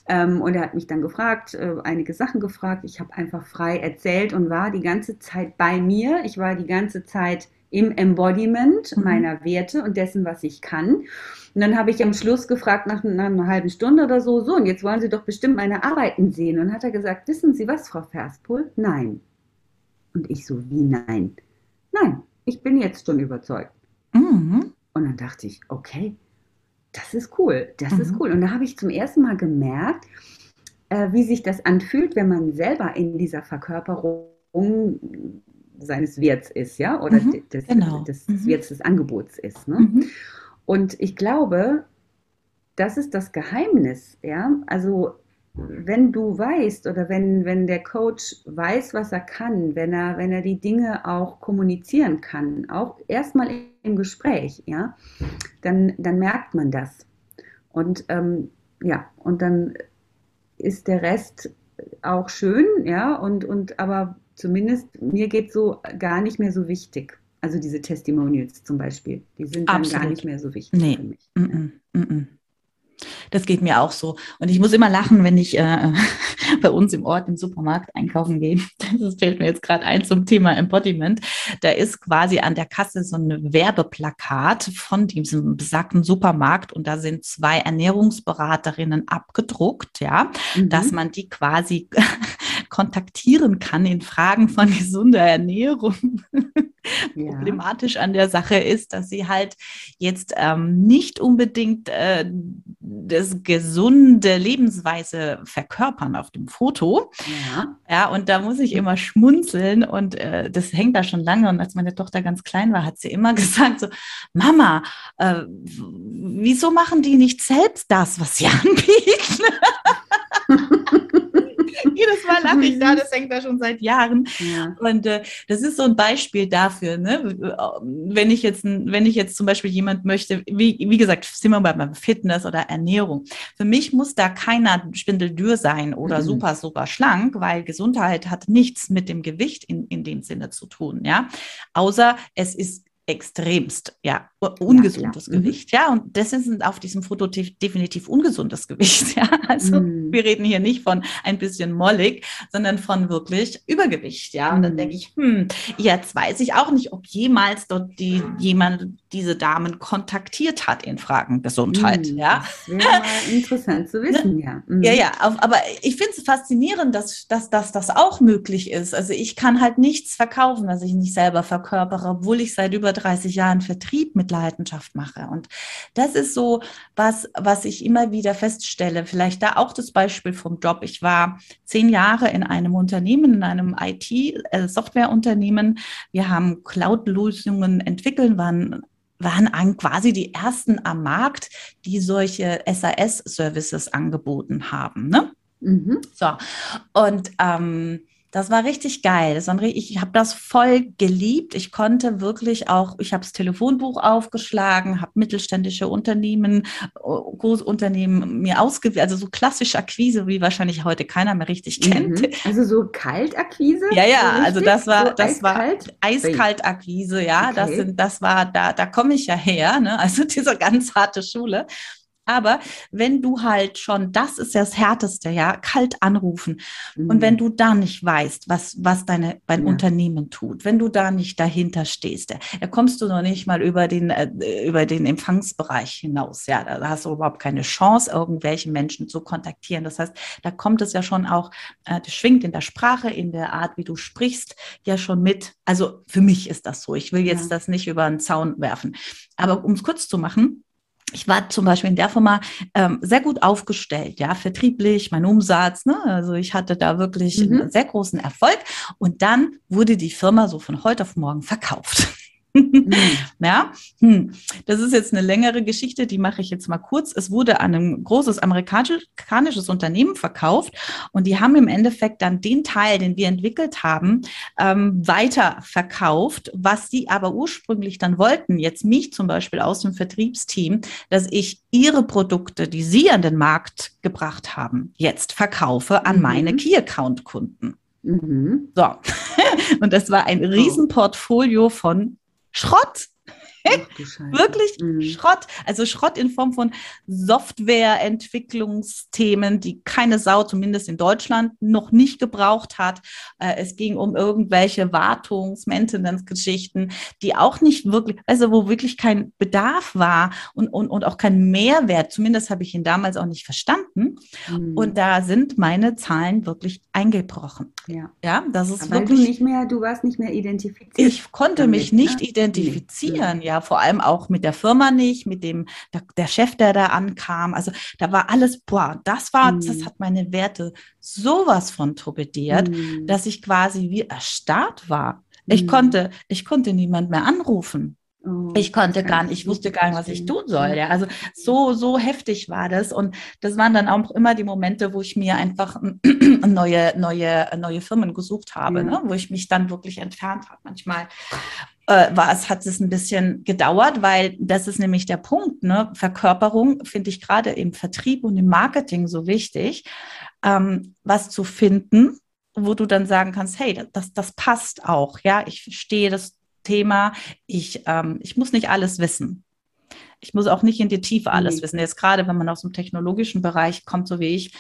Ähm, und er hat mich dann gefragt, äh, einige Sachen gefragt. Ich habe einfach frei erzählt und war die ganze Zeit bei mir. Ich war die ganze Zeit im Embodiment mhm. meiner Werte und dessen, was ich kann. Und dann habe ich am Schluss gefragt, nach, nach, einer halben Stunde oder so, so, und jetzt wollen Sie doch bestimmt meine Arbeiten sehen. Und hat er gesagt, wissen Sie was, Frau Verspol? Nein. Und ich so, wie nein? Nein, ich bin jetzt schon überzeugt. Mhm. Und dann dachte ich, okay, das ist cool, das mhm. ist cool. Und da habe ich zum ersten Mal gemerkt, äh, wie sich das anfühlt, wenn man selber in dieser Verkörperung seines Werts ist, ja, oder mhm, des, genau. des, des mhm. Werts des Angebots ist. Ne? Mhm. Und ich glaube, das ist das Geheimnis, ja. Also wenn du weißt oder wenn, wenn der Coach weiß, was er kann, wenn er, wenn er die Dinge auch kommunizieren kann, auch erstmal im Gespräch, ja, dann, dann merkt man das. Und ähm, ja, und dann ist der Rest auch schön, ja, und, und aber zumindest mir geht so gar nicht mehr so wichtig. Also diese Testimonials zum Beispiel, die sind dann gar nicht mehr so wichtig nee. für mich. Mm -mm, mm das geht mir auch so. Und ich muss immer lachen, wenn ich äh, bei uns im Ort im Supermarkt einkaufen gehe. Das fällt mir jetzt gerade ein zum Thema Embodiment. Da ist quasi an der Kasse so ein Werbeplakat von diesem besagten Supermarkt und da sind zwei Ernährungsberaterinnen abgedruckt, ja, mhm. dass man die quasi kontaktieren kann in Fragen von gesunder Ernährung. Ja. Problematisch an der Sache ist, dass sie halt jetzt ähm, nicht unbedingt äh, das gesunde Lebensweise verkörpern auf dem Foto. Ja. ja, und da muss ich immer schmunzeln und äh, das hängt da schon lange. Und als meine Tochter ganz klein war, hat sie immer gesagt so, Mama, äh, wieso machen die nicht selbst das, was sie anbieten? Jedes Mal lache ich da, das hängt da schon seit Jahren. Ja. Und äh, das ist so ein Beispiel dafür, ne? wenn ich jetzt, wenn ich jetzt zum Beispiel jemand möchte, wie, wie gesagt, sind wir beim Fitness oder Ernährung. Für mich muss da keiner spindeldür sein oder mhm. super, super schlank, weil Gesundheit hat nichts mit dem Gewicht in, in dem Sinne zu tun, ja. Außer es ist extremst, ja, ungesundes ja, mhm. Gewicht, ja, und das ist auf diesem Foto definitiv ungesundes Gewicht, ja, also mm. wir reden hier nicht von ein bisschen mollig, sondern von wirklich Übergewicht, ja, und mm. dann denke ich, hm, jetzt weiß ich auch nicht, ob jemals dort die, jemand, diese Damen kontaktiert hat in Fragen Gesundheit. Hm, ja, interessant zu wissen, ja. Mhm. Ja, ja, aber ich finde es faszinierend, dass, dass, dass das auch möglich ist. Also ich kann halt nichts verkaufen, was ich nicht selber verkörpere, obwohl ich seit über 30 Jahren Vertrieb mit Leidenschaft mache. Und das ist so was, was ich immer wieder feststelle. Vielleicht da auch das Beispiel vom Job. Ich war zehn Jahre in einem Unternehmen, in einem IT-Softwareunternehmen. Äh, Wir haben Cloud-Lösungen entwickelt, waren waren quasi die ersten am Markt, die solche SAS-Services angeboten haben. Ne? Mhm. So, und ähm, das war richtig geil. Das war, ich habe das voll geliebt. Ich konnte wirklich auch, ich habe das Telefonbuch aufgeschlagen, habe mittelständische Unternehmen, Großunternehmen mir ausgewählt, also so klassische Akquise, wie wahrscheinlich heute keiner mehr richtig kennt. Mhm. Also so Kaltakquise? Ja, ja, so also das war, so das eiskalt? war Eiskaltakquise, ja. Okay. Das sind, das war, da, da komme ich ja her, ne? Also diese ganz harte Schule. Aber wenn du halt schon, das ist ja das Härteste, ja, kalt anrufen. Mhm. Und wenn mhm. du da nicht weißt, was, was deine, dein ja. Unternehmen tut, wenn du da nicht dahinter stehst, da kommst du noch nicht mal über den, äh, über den Empfangsbereich hinaus. Ja, da hast du überhaupt keine Chance, irgendwelche Menschen zu kontaktieren. Das heißt, da kommt es ja schon auch, äh, das schwingt in der Sprache, in der Art, wie du sprichst, ja schon mit. Also für mich ist das so. Ich will jetzt ja. das nicht über einen Zaun werfen. Aber um es kurz zu machen, ich war zum Beispiel in der Firma ähm, sehr gut aufgestellt, ja, vertrieblich, mein Umsatz, ne? also ich hatte da wirklich mhm. einen sehr großen Erfolg. Und dann wurde die Firma so von heute auf morgen verkauft. Mhm. Ja, hm. das ist jetzt eine längere Geschichte, die mache ich jetzt mal kurz. Es wurde an ein großes amerikanisches Unternehmen verkauft und die haben im Endeffekt dann den Teil, den wir entwickelt haben, ähm, weiter verkauft, was sie aber ursprünglich dann wollten, jetzt mich zum Beispiel aus dem Vertriebsteam, dass ich ihre Produkte, die sie an den Markt gebracht haben, jetzt verkaufe an mhm. meine Key-Account-Kunden. Mhm. So, und das war ein Riesenportfolio von Schrott. Wirklich mhm. Schrott. Also Schrott in Form von Softwareentwicklungsthemen, die keine Sau, zumindest in Deutschland, noch nicht gebraucht hat. Äh, es ging um irgendwelche Wartungs-, Maintenance-Geschichten, die auch nicht wirklich, also wo wirklich kein Bedarf war und, und, und auch kein Mehrwert. Zumindest habe ich ihn damals auch nicht verstanden. Mhm. Und da sind meine Zahlen wirklich eingebrochen. Ja, ja das ist Aber wirklich. Du nicht mehr, du warst nicht mehr identifiziert. Ich konnte damit, mich nicht ne? identifizieren, ja vor allem auch mit der Firma nicht, mit dem der, der, Chef, der da ankam. Also da war alles, boah, das war, mhm. das hat meine Werte sowas von torpediert, mhm. dass ich quasi wie erstarrt war. Ich mhm. konnte, ich konnte niemand mehr anrufen. Oh, ich konnte gar nicht, ich wusste gar nicht, was ich tun soll. Ja, also so, so heftig war das. Und das waren dann auch immer die Momente, wo ich mir einfach neue, neue, neue Firmen gesucht habe, ja. ne? wo ich mich dann wirklich entfernt habe. Manchmal äh, war es, hat es ein bisschen gedauert, weil das ist nämlich der Punkt. Ne? Verkörperung finde ich gerade im Vertrieb und im Marketing so wichtig, ähm, was zu finden, wo du dann sagen kannst, hey, das, das passt auch. Ja, ich verstehe das Thema. Ich, ähm, ich muss nicht alles wissen. Ich muss auch nicht in die Tiefe alles mhm. wissen. Jetzt gerade, wenn man aus dem technologischen Bereich kommt, so wie ich,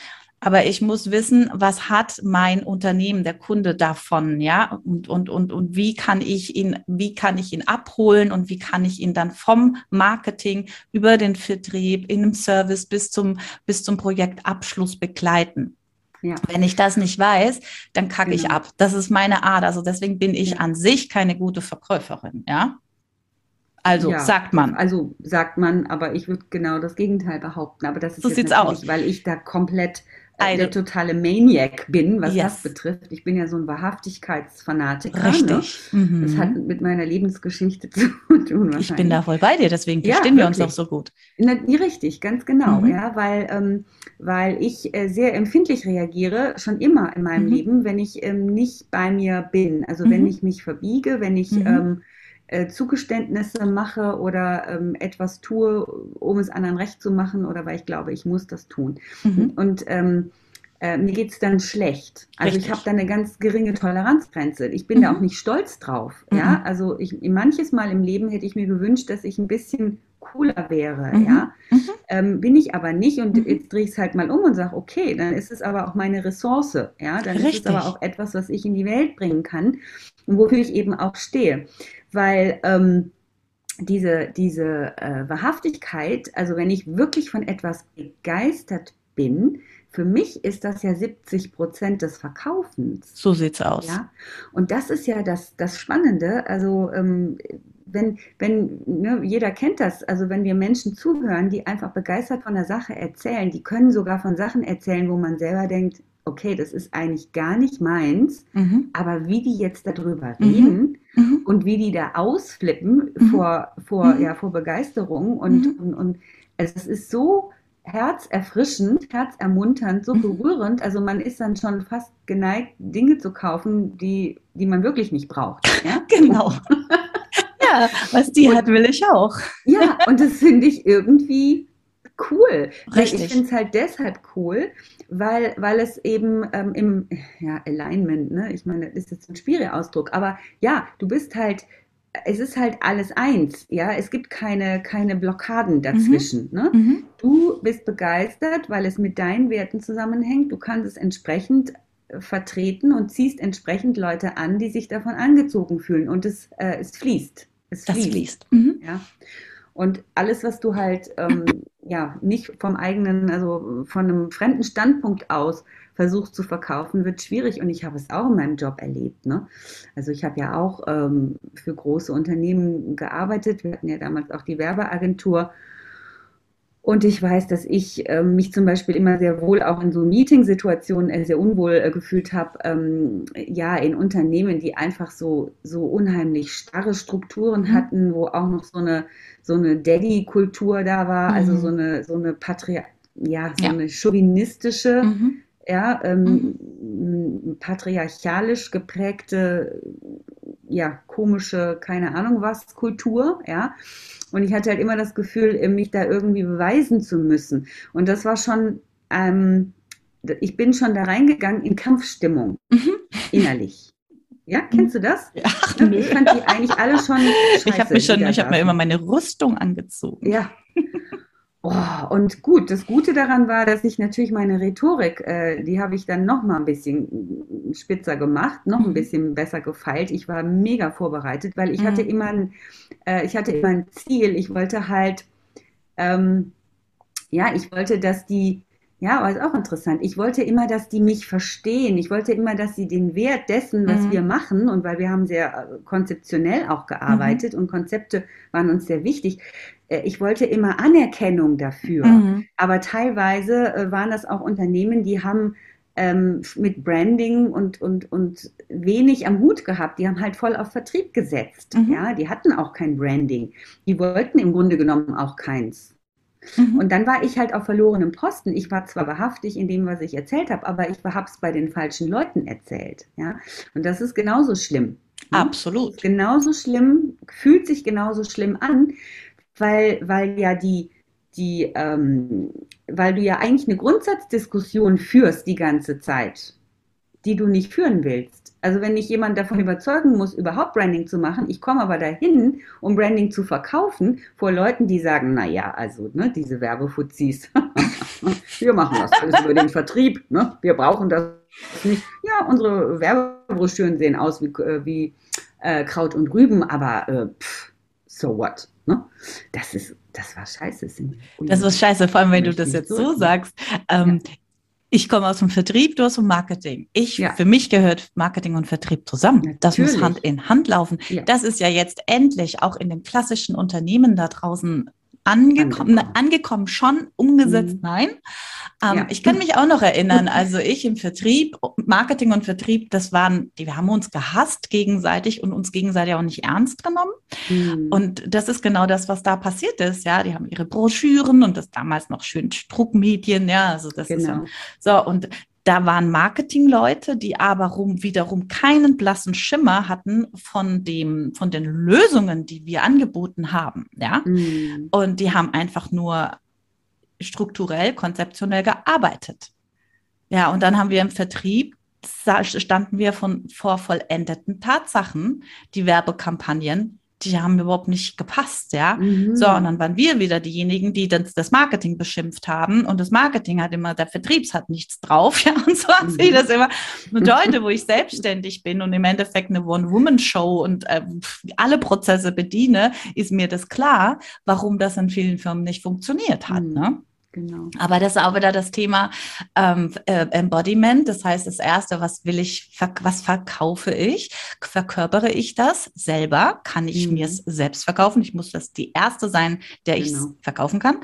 aber ich muss wissen, was hat mein Unternehmen, der Kunde davon, ja? Und, und, und, und wie kann ich ihn, wie kann ich ihn abholen und wie kann ich ihn dann vom Marketing über den Vertrieb in einem Service bis zum, bis zum Projektabschluss begleiten? Ja. Wenn ich das nicht weiß, dann kacke genau. ich ab. Das ist meine Art. Also deswegen bin ich ja. an sich keine gute Verkäuferin, ja? Also ja, sagt man. Also sagt man, aber ich würde genau das Gegenteil behaupten. Aber das ist so jetzt natürlich, aus. weil ich da komplett eine der totale Maniac bin, was yes. das betrifft. Ich bin ja so ein Wahrhaftigkeitsfanatiker. Ne? Richtig. Ne? Mhm. Das hat mit meiner Lebensgeschichte zu tun. Ich bin da voll bei dir, deswegen verstehen ja, wir uns auch so gut. Na, richtig, ganz genau, mhm. ja, weil, ähm, weil ich äh, sehr empfindlich reagiere, schon immer in meinem mhm. Leben, wenn ich ähm, nicht bei mir bin. Also wenn mhm. ich mich verbiege, wenn ich mhm. ähm, äh, Zugeständnisse mache oder ähm, etwas tue, um es anderen recht zu machen oder weil ich glaube, ich muss das tun. Mhm. Und ähm, äh, mir geht es dann schlecht. Also Richtig. ich habe da eine ganz geringe Toleranzgrenze. Ich bin mhm. da auch nicht stolz drauf. Mhm. Ja, also ich, manches Mal im Leben hätte ich mir gewünscht, dass ich ein bisschen cooler wäre, mhm. ja. Mhm. Ähm, bin ich aber nicht und mhm. jetzt drehe ich es halt mal um und sage, okay, dann ist es aber auch meine Ressource, ja. Dann Richtig. ist es aber auch etwas, was ich in die Welt bringen kann und wofür ich eben auch stehe weil ähm, diese, diese äh, Wahrhaftigkeit, also wenn ich wirklich von etwas begeistert bin, für mich ist das ja 70 Prozent des Verkaufens. So sieht's aus. Ja? Und das ist ja das, das Spannende. Also ähm, wenn, wenn ne, jeder kennt das, also wenn wir Menschen zuhören, die einfach begeistert von der Sache erzählen, die können sogar von Sachen erzählen, wo man selber denkt, okay, das ist eigentlich gar nicht meins, mhm. aber wie die jetzt darüber mhm. reden mhm. Und wie die da ausflippen mhm. vor, vor, mhm. ja, vor Begeisterung und, und, und es ist so herzerfrischend, herzermunternd, so berührend. Also man ist dann schon fast geneigt, Dinge zu kaufen, die, die man wirklich nicht braucht. Ja? genau. ja, was die und, hat, will ich auch. ja, und das finde ich irgendwie cool. Richtig. Ich finde es halt deshalb cool, weil, weil es eben ähm, im ja, Alignment, ne? ich meine, das ist jetzt ein schwieriger Ausdruck, aber ja, du bist halt, es ist halt alles eins, ja, es gibt keine, keine Blockaden dazwischen. Mhm. Ne? Mhm. Du bist begeistert, weil es mit deinen Werten zusammenhängt, du kannst es entsprechend äh, vertreten und ziehst entsprechend Leute an, die sich davon angezogen fühlen und es, äh, es fließt. Es fließt. Das fließt. Mhm. Ja. Und alles, was du halt ähm, ja nicht vom eigenen, also von einem fremden Standpunkt aus versuchst zu verkaufen, wird schwierig. Und ich habe es auch in meinem Job erlebt. Ne? Also ich habe ja auch ähm, für große Unternehmen gearbeitet. Wir hatten ja damals auch die Werbeagentur. Und ich weiß, dass ich äh, mich zum Beispiel immer sehr wohl auch in so Meeting-Situationen äh, sehr unwohl äh, gefühlt habe, ähm, ja, in Unternehmen, die einfach so, so unheimlich starre Strukturen mhm. hatten, wo auch noch so eine, so eine Daddy-Kultur da war, also mhm. also so eine, so eine Patri ja, so ja. eine chauvinistische, mhm. Ja, ähm, mhm. patriarchalisch geprägte, ja, komische, keine Ahnung was, Kultur, ja. Und ich hatte halt immer das Gefühl, mich da irgendwie beweisen zu müssen. Und das war schon, ähm, ich bin schon da reingegangen in Kampfstimmung, mhm. innerlich. Ja, kennst du das? Ja, nö. Ich fand die eigentlich alle schon scheiße. Ich habe mich schon, ich habe mir immer meine Rüstung angezogen. Ja, Oh, und gut, das Gute daran war, dass ich natürlich meine Rhetorik, äh, die habe ich dann noch mal ein bisschen spitzer gemacht, noch ein mhm. bisschen besser gefeilt. Ich war mega vorbereitet, weil ich mhm. hatte immer ein, äh, ich hatte immer ein Ziel. Ich wollte halt, ähm, ja, ich wollte, dass die ja, aber ist auch interessant. Ich wollte immer, dass die mich verstehen. Ich wollte immer, dass sie den Wert dessen, was mhm. wir machen, und weil wir haben sehr äh, konzeptionell auch gearbeitet mhm. und Konzepte waren uns sehr wichtig. Äh, ich wollte immer Anerkennung dafür. Mhm. Aber teilweise äh, waren das auch Unternehmen, die haben ähm, mit Branding und, und, und wenig am Hut gehabt. Die haben halt voll auf Vertrieb gesetzt. Mhm. Ja, die hatten auch kein Branding. Die wollten im Grunde genommen auch keins. Mhm. Und dann war ich halt auf verlorenem Posten. Ich war zwar wahrhaftig in dem, was ich erzählt habe, aber ich habe es bei den falschen Leuten erzählt. Ja? Und das ist genauso schlimm. Absolut. Genauso schlimm, fühlt sich genauso schlimm an, weil, weil ja die, die, ähm, weil du ja eigentlich eine Grundsatzdiskussion führst die ganze Zeit, die du nicht führen willst. Also wenn ich jemand davon überzeugen muss, überhaupt Branding zu machen, ich komme aber dahin, um Branding zu verkaufen, vor Leuten, die sagen, na ja, also ne, diese Werbefuzis, wir machen das alles über den Vertrieb, ne? wir brauchen das nicht. Ja, unsere Werbebroschüren sehen aus wie, äh, wie äh, Kraut und Rüben, aber äh, pff, so what? Ne? Das ist, das war scheiße. Das war scheiße, vor allem wenn du das jetzt so sagst. Ähm, ja ich komme aus dem Vertrieb, du aus dem Marketing. Ich, ja. für mich gehört Marketing und Vertrieb zusammen. Natürlich. Das muss Hand in Hand laufen. Ja. Das ist ja jetzt endlich auch in den klassischen Unternehmen da draußen angekommen, angekommen, angekommen schon, umgesetzt, mhm. nein. Ähm, ja. Ich kann mich auch noch erinnern, also ich im Vertrieb, Marketing und Vertrieb, das waren, die, wir haben uns gehasst gegenseitig und uns gegenseitig auch nicht ernst genommen. Mhm. Und das ist genau das, was da passiert ist. Ja, die haben ihre Broschüren und das damals noch schön Druckmedien, ja, also das genau. ist ja, so und da waren Marketingleute, die aber rum, wiederum keinen blassen Schimmer hatten von dem, von den Lösungen, die wir angeboten haben. Ja. Mhm. Und die haben einfach nur strukturell, konzeptionell gearbeitet. Ja, und dann haben wir im Vertrieb, standen wir von, vor vollendeten Tatsachen. Die Werbekampagnen die haben überhaupt nicht gepasst, ja. Mhm. So, und dann waren wir wieder diejenigen, die das, das, Marketing beschimpft haben. Und das Marketing hat immer, der Vertriebs hat nichts drauf, ja. Und so hat mhm. sie das immer. Und heute, wo ich selbstständig bin und im Endeffekt eine One-Woman-Show und äh, alle Prozesse bediene, ist mir das klar, warum das in vielen Firmen nicht funktioniert hat. Mhm. Ne? Genau. Aber das ist auch wieder das Thema ähm, äh, Embodiment. Das heißt, das erste, was will ich, was verkaufe ich? Verkörpere ich das selber? Kann ich mhm. mir es selbst verkaufen? Ich muss das die erste sein, der genau. ich es verkaufen kann.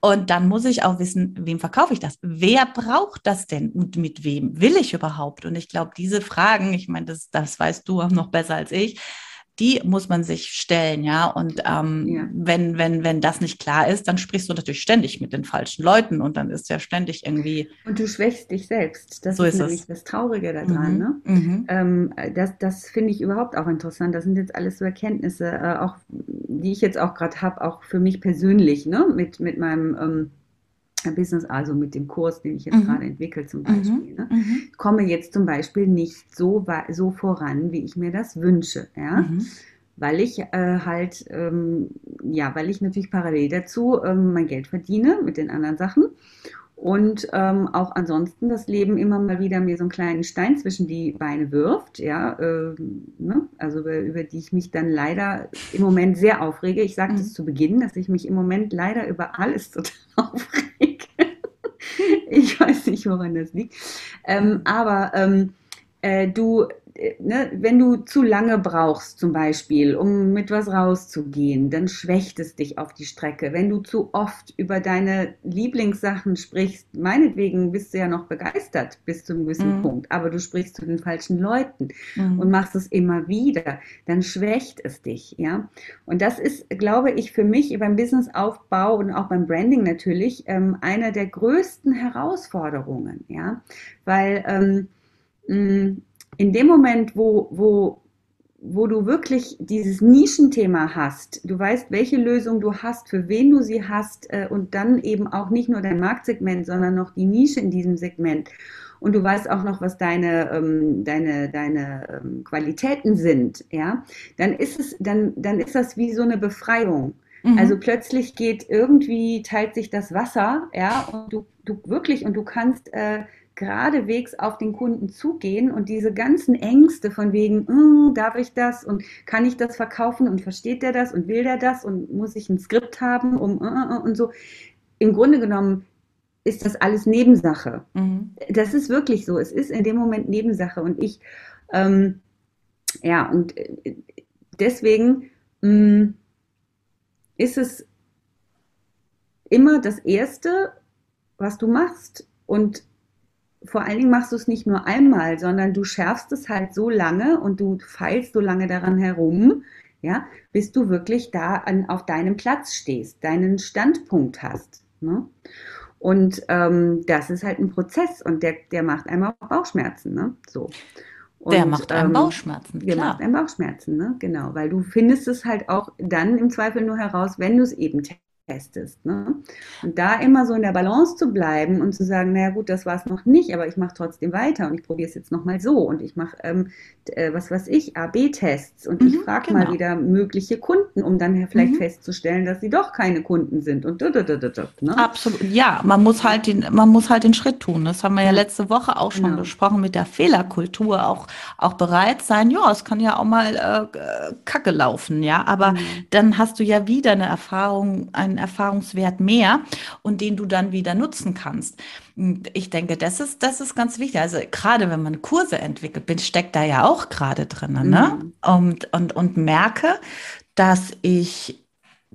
Und dann muss ich auch wissen, wem verkaufe ich das? Wer braucht das denn und mit wem will ich überhaupt? Und ich glaube, diese Fragen, ich meine, das, das weißt du auch noch besser als ich, die muss man sich stellen, ja. Und ähm, ja. wenn, wenn, wenn das nicht klar ist, dann sprichst du natürlich ständig mit den falschen Leuten und dann ist ja ständig irgendwie. Und du schwächst dich selbst. Das so ist, ist nämlich das Traurige daran. Mhm. Ne? Mhm. Ähm, das das finde ich überhaupt auch interessant. Das sind jetzt alles so Erkenntnisse, äh, auch die ich jetzt auch gerade habe, auch für mich persönlich, ne? mit, mit meinem ähm, Business, also mit dem Kurs, den ich jetzt mhm. gerade entwickle zum Beispiel, ne, mhm. komme jetzt zum Beispiel nicht so, so voran, wie ich mir das wünsche, ja. Mhm. Weil ich äh, halt, ähm, ja, weil ich natürlich parallel dazu ähm, mein Geld verdiene mit den anderen Sachen und ähm, auch ansonsten das Leben immer mal wieder mir so einen kleinen Stein zwischen die Beine wirft, ja, äh, ne? also über, über, die ich mich dann leider im Moment sehr aufrege. Ich sagte es mhm. zu Beginn, dass ich mich im Moment leider über alles total aufrege. ich weiß nicht, woran das liegt. Ähm, aber ähm, äh, du, ne, wenn du zu lange brauchst, zum Beispiel, um mit was rauszugehen, dann schwächt es dich auf die Strecke. Wenn du zu oft über deine Lieblingssachen sprichst, meinetwegen bist du ja noch begeistert bis zu einem gewissen mhm. Punkt, aber du sprichst zu den falschen Leuten mhm. und machst es immer wieder, dann schwächt es dich, ja. Und das ist, glaube ich, für mich beim Businessaufbau und auch beim Branding natürlich ähm, einer der größten Herausforderungen, ja, weil ähm, mh, in dem Moment, wo, wo, wo du wirklich dieses Nischenthema hast, du weißt, welche Lösung du hast, für wen du sie hast äh, und dann eben auch nicht nur dein Marktsegment, sondern noch die Nische in diesem Segment und du weißt auch noch, was deine, ähm, deine, deine ähm, Qualitäten sind, ja, dann ist es, dann, dann ist das wie so eine Befreiung. Mhm. Also plötzlich geht irgendwie, teilt sich das Wasser, ja, und du, du wirklich, und du kannst äh, geradewegs auf den Kunden zugehen und diese ganzen Ängste von wegen, mm, darf ich das und kann ich das verkaufen und versteht der das und will der das und muss ich ein Skript haben um uh, und so. Im Grunde genommen ist das alles Nebensache. Mhm. Das ist wirklich so. Es ist in dem Moment Nebensache und ich, ähm, ja, und äh, deswegen mh, mm, ist es immer das Erste, was du machst. Und vor allen Dingen machst du es nicht nur einmal, sondern du schärfst es halt so lange und du feilst so lange daran herum, ja, bis du wirklich da an, auf deinem Platz stehst, deinen Standpunkt hast. Ne? Und ähm, das ist halt ein Prozess und der, der macht einmal auch Bauchschmerzen. Ne? So. Und, der macht einem ähm, Bauchschmerzen. Der klar. macht einem Bauchschmerzen, ne? genau, weil du findest es halt auch dann im Zweifel nur heraus, wenn du es eben testest. Ne? Und da immer so in der Balance zu bleiben und zu sagen, naja gut, das war es noch nicht, aber ich mache trotzdem weiter und ich probiere es jetzt nochmal so und ich mache, ähm, äh, was weiß ich, A-B-Tests und mhm, ich frage genau. mal wieder mögliche Kunden, um dann vielleicht mhm. festzustellen, dass sie doch keine Kunden sind und ne? Absolut, ja, man muss halt den, man muss halt den Schritt tun. Das haben wir ja letzte Woche auch schon genau. besprochen mit der Fehlerkultur, auch, auch bereit sein, ja, es kann ja auch mal äh, Kacke laufen, ja, aber mhm. dann hast du ja wieder eine Erfahrung, ein Erfahrungswert mehr und den du dann wieder nutzen kannst. Ich denke, das ist, das ist ganz wichtig. Also gerade wenn man Kurse entwickelt, bin, steckt da ja auch gerade drin, ne? Mhm. Und, und, und merke, dass ich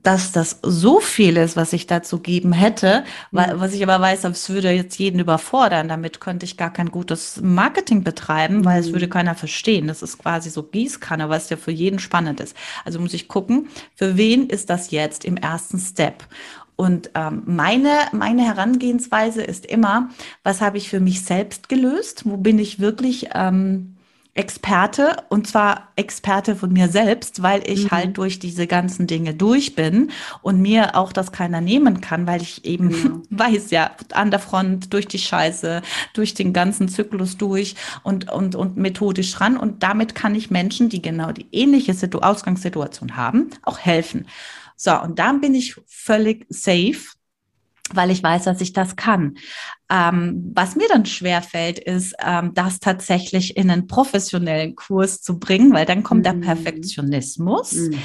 dass das so viel ist, was ich dazu geben hätte, weil, mhm. was ich aber weiß, es würde jetzt jeden überfordern. Damit könnte ich gar kein gutes Marketing betreiben, weil es würde mhm. keiner verstehen. Das ist quasi so Gießkanne, was ja für jeden spannend ist. Also muss ich gucken, für wen ist das jetzt im ersten Step? Und ähm, meine, meine Herangehensweise ist immer, was habe ich für mich selbst gelöst? Wo bin ich wirklich ähm, Experte und zwar Experte von mir selbst, weil ich mhm. halt durch diese ganzen Dinge durch bin und mir auch das keiner nehmen kann, weil ich eben genau. weiß, ja, an der Front, durch die Scheiße, durch den ganzen Zyklus durch und, und, und methodisch ran. Und damit kann ich Menschen, die genau die ähnliche Situ Ausgangssituation haben, auch helfen. So, und dann bin ich völlig safe weil ich weiß, dass ich das kann. Ähm, was mir dann schwer fällt, ist, ähm, das tatsächlich in einen professionellen Kurs zu bringen, weil dann kommt mhm. der Perfektionismus. Mhm.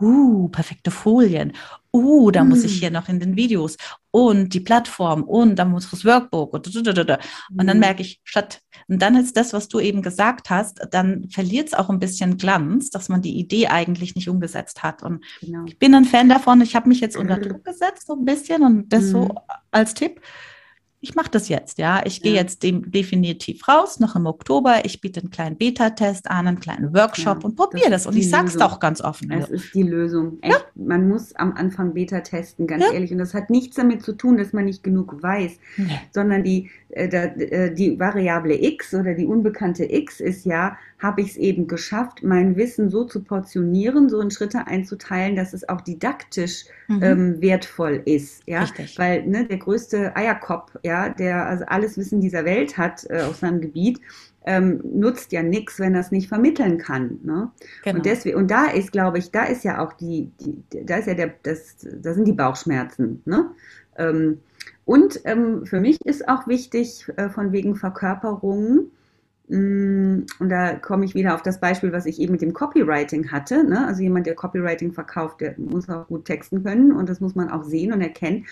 Uh, perfekte Folien. Uh, da muss ich hier noch in den Videos und die Plattform und dann muss das Workbook und, und dann mhm. merke ich, statt, und dann ist das, was du eben gesagt hast, dann verliert es auch ein bisschen Glanz, dass man die Idee eigentlich nicht umgesetzt hat. Und genau. ich bin ein Fan davon, ich habe mich jetzt unter Druck gesetzt, so ein bisschen und das so mhm. als Tipp ich mache das jetzt, ja. Ich gehe ja. jetzt dem, definitiv raus, noch im Oktober. Ich biete einen kleinen Beta-Test an, einen kleinen Workshop ja, und probiere das. das. Und ich sage es auch ganz offen. Es ist die Lösung. Echt, ja. Man muss am Anfang Beta testen, ganz ehrlich. Und das hat nichts damit zu tun, dass man nicht genug weiß, sondern die, äh, äh, die Variable X oder die unbekannte X ist ja, habe ich es eben geschafft, mein Wissen so zu portionieren, so in Schritte einzuteilen, dass es auch didaktisch mhm. ähm, wertvoll ist. Ja? Richtig. Weil ne, der größte Eierkopf, ja, der also alles Wissen dieser Welt hat äh, aus seinem Gebiet, ähm, nutzt ja nichts, wenn er es nicht vermitteln kann. Ne? Genau. Und deswegen, und da ist, glaube ich, da ist ja auch die, die da ist ja der, das, da sind die Bauchschmerzen. Ne? Ähm, und ähm, für mich ist auch wichtig, äh, von wegen Verkörperung, mm, und da komme ich wieder auf das Beispiel, was ich eben mit dem Copywriting hatte. Ne? Also jemand, der Copywriting verkauft, der muss auch gut texten können und das muss man auch sehen und erkennen.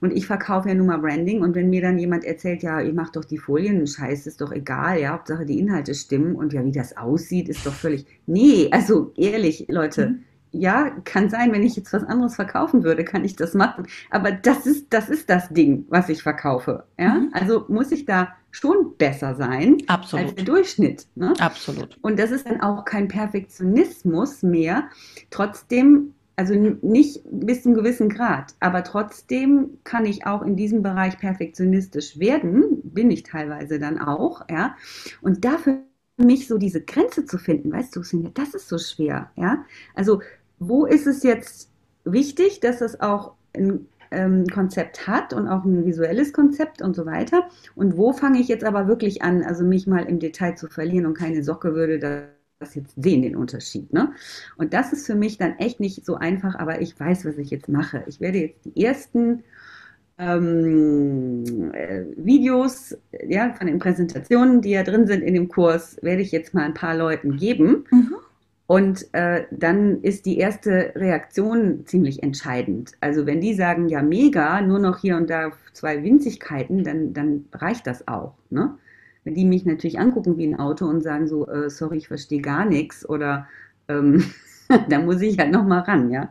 Und ich verkaufe ja nun mal Branding und wenn mir dann jemand erzählt, ja, ich mache doch die Folien, Scheiß ist doch egal, ja, Hauptsache die Inhalte stimmen und ja, wie das aussieht, ist doch völlig. Nee, also ehrlich, Leute, mhm ja, kann sein, wenn ich jetzt was anderes verkaufen würde, kann ich das machen. Aber das ist, das ist das Ding, was ich verkaufe. Ja? Mhm. Also muss ich da schon besser sein Absolut. als der Durchschnitt. Ne? Absolut. Und das ist dann auch kein Perfektionismus mehr. Trotzdem, also nicht bis zum gewissen Grad, aber trotzdem kann ich auch in diesem Bereich perfektionistisch werden, bin ich teilweise dann auch, ja. Und dafür mich so diese Grenze zu finden, weißt du, das ist so schwer, ja. Also wo ist es jetzt wichtig, dass es auch ein ähm, Konzept hat und auch ein visuelles Konzept und so weiter. Und wo fange ich jetzt aber wirklich an, also mich mal im Detail zu verlieren und keine Socke würde das jetzt sehen, den Unterschied. Ne? Und das ist für mich dann echt nicht so einfach, aber ich weiß, was ich jetzt mache. Ich werde jetzt die ersten ähm, äh, Videos ja, von den Präsentationen, die ja drin sind in dem Kurs, werde ich jetzt mal ein paar Leuten geben. Mhm. Und äh, dann ist die erste Reaktion ziemlich entscheidend. Also wenn die sagen, ja mega, nur noch hier und da zwei Winzigkeiten, dann, dann reicht das auch. Ne? Wenn die mich natürlich angucken wie ein Auto und sagen so, äh, sorry, ich verstehe gar nichts oder ähm, da muss ich halt nochmal ran, ja.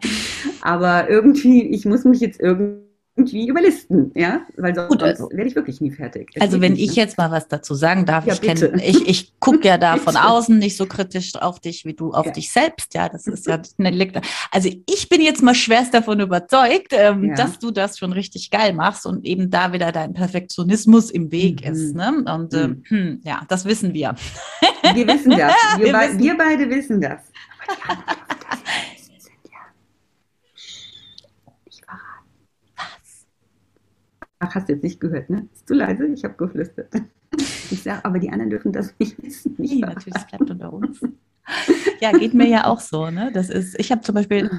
Aber irgendwie, ich muss mich jetzt irgendwie irgendwie überlisten, ja, weil sonst Gut, also, werde ich wirklich nie fertig. Es also wenn nicht, ich ne? jetzt mal was dazu sagen darf, ja, ich, kenn, ich, ich gucke ja da von außen nicht so kritisch auf dich wie du auf ja. dich selbst, ja, das ist ja eine Also ich bin jetzt mal schwerst davon überzeugt, ähm, ja. dass du das schon richtig geil machst und eben da wieder dein Perfektionismus im Weg mhm. ist, ne? Und mhm. ähm, hm, ja, das wissen wir. Wir wissen das. Wir, wir, be wissen. wir beide wissen das. Aber die anderen Ach, hast du jetzt nicht gehört, ne? Ist zu leise? Ich habe geflüstert. Ich sage, aber die anderen dürfen das nicht wissen. Nee, natürlich, das bleibt unter uns. Ja, geht mir ja auch so, ne? Das ist, ich habe zum Beispiel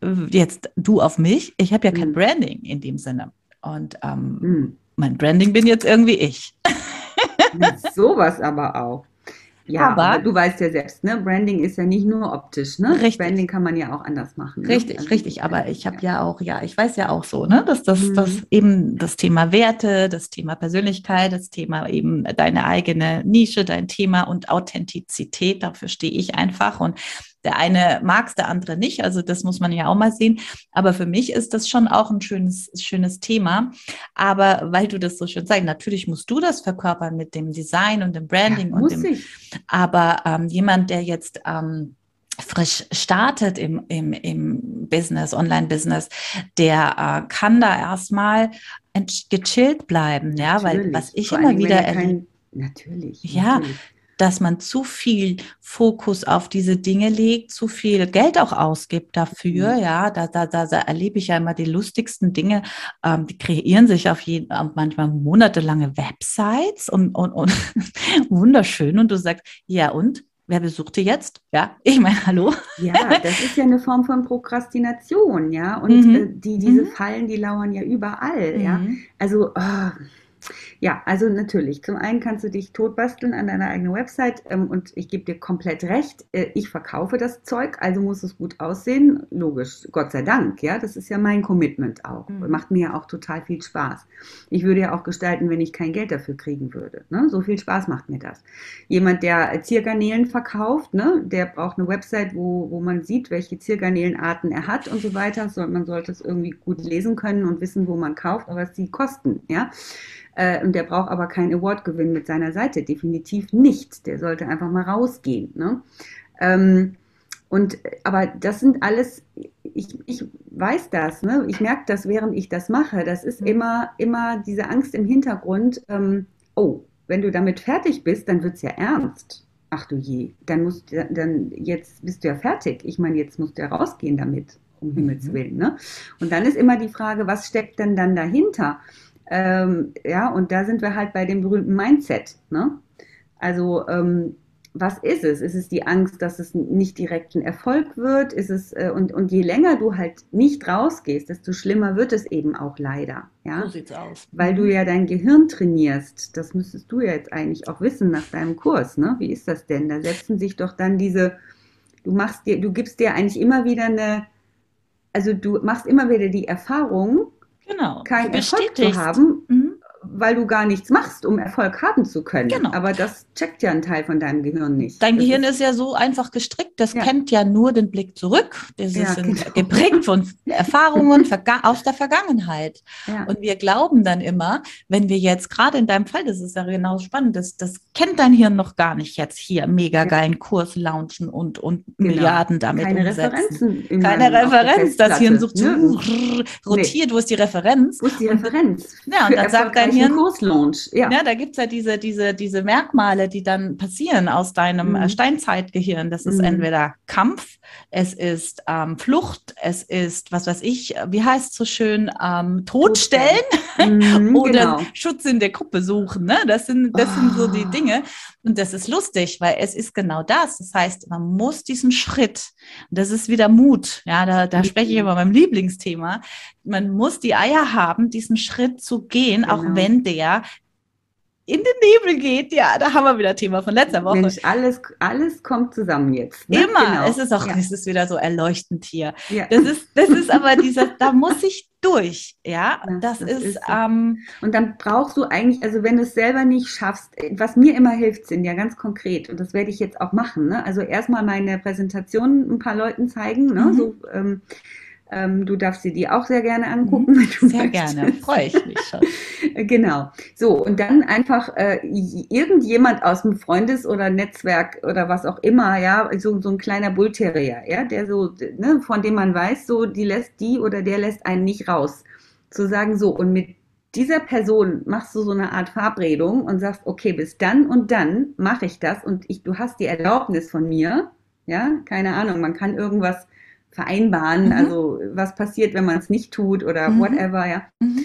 äh, jetzt du auf mich, ich habe ja kein mhm. Branding in dem Sinne. Und ähm, mhm. mein Branding bin jetzt irgendwie ich. Sowas aber auch. Ja, aber, du weißt ja selbst, ne? Branding ist ja nicht nur optisch, ne? Richtig. Branding kann man ja auch anders machen. Ne? Richtig, also, richtig. Aber ich habe ja. ja. auch, ja, ich weiß ja auch so, ne, dass das, mhm. das eben das Thema Werte, das Thema Persönlichkeit, das Thema eben deine eigene Nische, dein Thema und Authentizität, dafür stehe ich einfach. Und der eine mag es, der andere nicht. Also das muss man ja auch mal sehen. Aber für mich ist das schon auch ein schönes, schönes Thema. Aber weil du das so schön sagst, natürlich musst du das verkörpern mit dem Design und dem Branding ja, und dem. Ich. Aber ähm, jemand, der jetzt ähm, frisch startet im, im, im Business, Online-Business, der äh, kann da erstmal gechillt bleiben, ja, natürlich. weil was ich Vor immer wieder. Natürlich. Ja, natürlich dass man zu viel Fokus auf diese Dinge legt, zu viel Geld auch ausgibt dafür. Mhm. Ja, da, da, da, da erlebe ich ja immer die lustigsten Dinge. Ähm, die kreieren sich auf jeden, manchmal monatelange Websites und, und, und wunderschön. Und du sagst, ja und? wer besuchte jetzt? Ja, ich meine, hallo. Ja, das ist ja eine Form von Prokrastination, ja. Und mhm. äh, die, diese mhm. Fallen, die lauern ja überall, mhm. ja. Also, oh, ja, also natürlich. Zum einen kannst du dich totbasteln an deiner eigenen Website ähm, und ich gebe dir komplett recht. Äh, ich verkaufe das Zeug, also muss es gut aussehen. Logisch, Gott sei Dank, ja. Das ist ja mein Commitment auch. Mhm. Macht mir ja auch total viel Spaß. Ich würde ja auch gestalten, wenn ich kein Geld dafür kriegen würde. Ne? So viel Spaß macht mir das. Jemand, der Ziergarnelen verkauft, ne? der braucht eine Website, wo, wo man sieht, welche Ziergarnelenarten er hat und so weiter. So, man sollte es irgendwie gut lesen können und wissen, wo man kauft, aber was die kosten, ja. Äh, und der braucht aber keinen Award-Gewinn mit seiner Seite, definitiv nicht. Der sollte einfach mal rausgehen. Ne? Ähm, und aber das sind alles, ich, ich weiß das, ne? ich merke das, während ich das mache. Das ist mhm. immer, immer diese Angst im Hintergrund, ähm, oh, wenn du damit fertig bist, dann wird es ja ernst. Ach du je, dann musst dann jetzt bist du ja fertig. Ich meine, jetzt musst du ja rausgehen damit, um Himmels mhm. Willen. Ne? Und dann ist immer die Frage, was steckt denn dann dahinter? Ähm, ja, und da sind wir halt bei dem berühmten Mindset. Ne? Also, ähm, was ist es? Ist es die Angst, dass es nicht direkt ein Erfolg wird? Ist es, äh, und, und je länger du halt nicht rausgehst, desto schlimmer wird es eben auch leider. Ja? So sieht's aus. Weil du mhm. ja dein Gehirn trainierst. Das müsstest du ja jetzt eigentlich auch wissen nach deinem Kurs. Ne? Wie ist das denn? Da setzen sich doch dann diese, du machst dir, du gibst dir eigentlich immer wieder eine, also du machst immer wieder die Erfahrung, genau. keinen Erfolg zu haben, mhm. Weil du gar nichts machst, um Erfolg haben zu können. Genau. Aber das checkt ja ein Teil von deinem Gehirn nicht. Dein das Gehirn ist, ist, ja so einfach gestrickt, das ja. kennt ja nur den Blick zurück. Das ja, ist genau. geprägt von Erfahrungen aus der Vergangenheit. Ja. Und wir glauben dann immer, wenn wir jetzt gerade in deinem Fall, das ist ja genau spannend, das, das kennt dein Hirn noch gar nicht jetzt hier mega geilen Kurs launchen und, und genau. Milliarden damit Keine umsetzen. Referenzen Keine Referenz. Das Hirn sucht so, ne? rotiert, nee. wo ist die Referenz? Wo ist die Referenz? Ja, und dann sagt dein Hirn, Kurslaunch. Ja. ja, da gibt es ja diese, diese, diese Merkmale, die dann passieren aus deinem mhm. Steinzeitgehirn. Das ist mhm. entweder Kampf, es ist ähm, Flucht, es ist, was weiß ich, wie heißt es so schön, ähm, Todstellen mhm, oder genau. Schutz in der Gruppe suchen. Ne? Das, sind, das oh. sind so die ah. Dinge. Und das ist lustig, weil es ist genau das. Das heißt, man muss diesen Schritt, das ist wieder Mut, ja, da, da spreche ich über mhm. meinem Lieblingsthema. Man muss die Eier haben, diesen Schritt zu gehen, genau. auch wenn der in den Nebel geht. Ja, da haben wir wieder Thema von letzter Woche. Mensch, alles, alles kommt zusammen jetzt. Ne? Immer. Genau. Es ist auch, ja. es ist wieder so erleuchtend hier. Ja. Das ist, das ist aber dieser, da muss ich durch. Ja, ja das, das, ist. ist so. ähm, und dann brauchst du eigentlich, also wenn du es selber nicht schaffst, was mir immer hilft, sind ja ganz konkret, und das werde ich jetzt auch machen. Ne? Also erstmal meine Präsentation ein paar Leuten zeigen. Ne? Mhm. So, ähm, ähm, du darfst sie dir auch sehr gerne angucken. Mhm. sehr möchtest. gerne, freue ich mich schon. genau. So, und dann einfach äh, irgendjemand aus dem Freundes- oder Netzwerk oder was auch immer, ja, so, so ein kleiner Bullterrier, ja, der so, ne, von dem man weiß, so, die lässt die oder der lässt einen nicht raus. Zu sagen, so, und mit dieser Person machst du so eine Art Verabredung und sagst, okay, bis dann und dann mache ich das und ich, du hast die Erlaubnis von mir, ja, keine Ahnung, man kann irgendwas vereinbaren, mhm. also was passiert, wenn man es nicht tut oder mhm. whatever, ja. Mhm.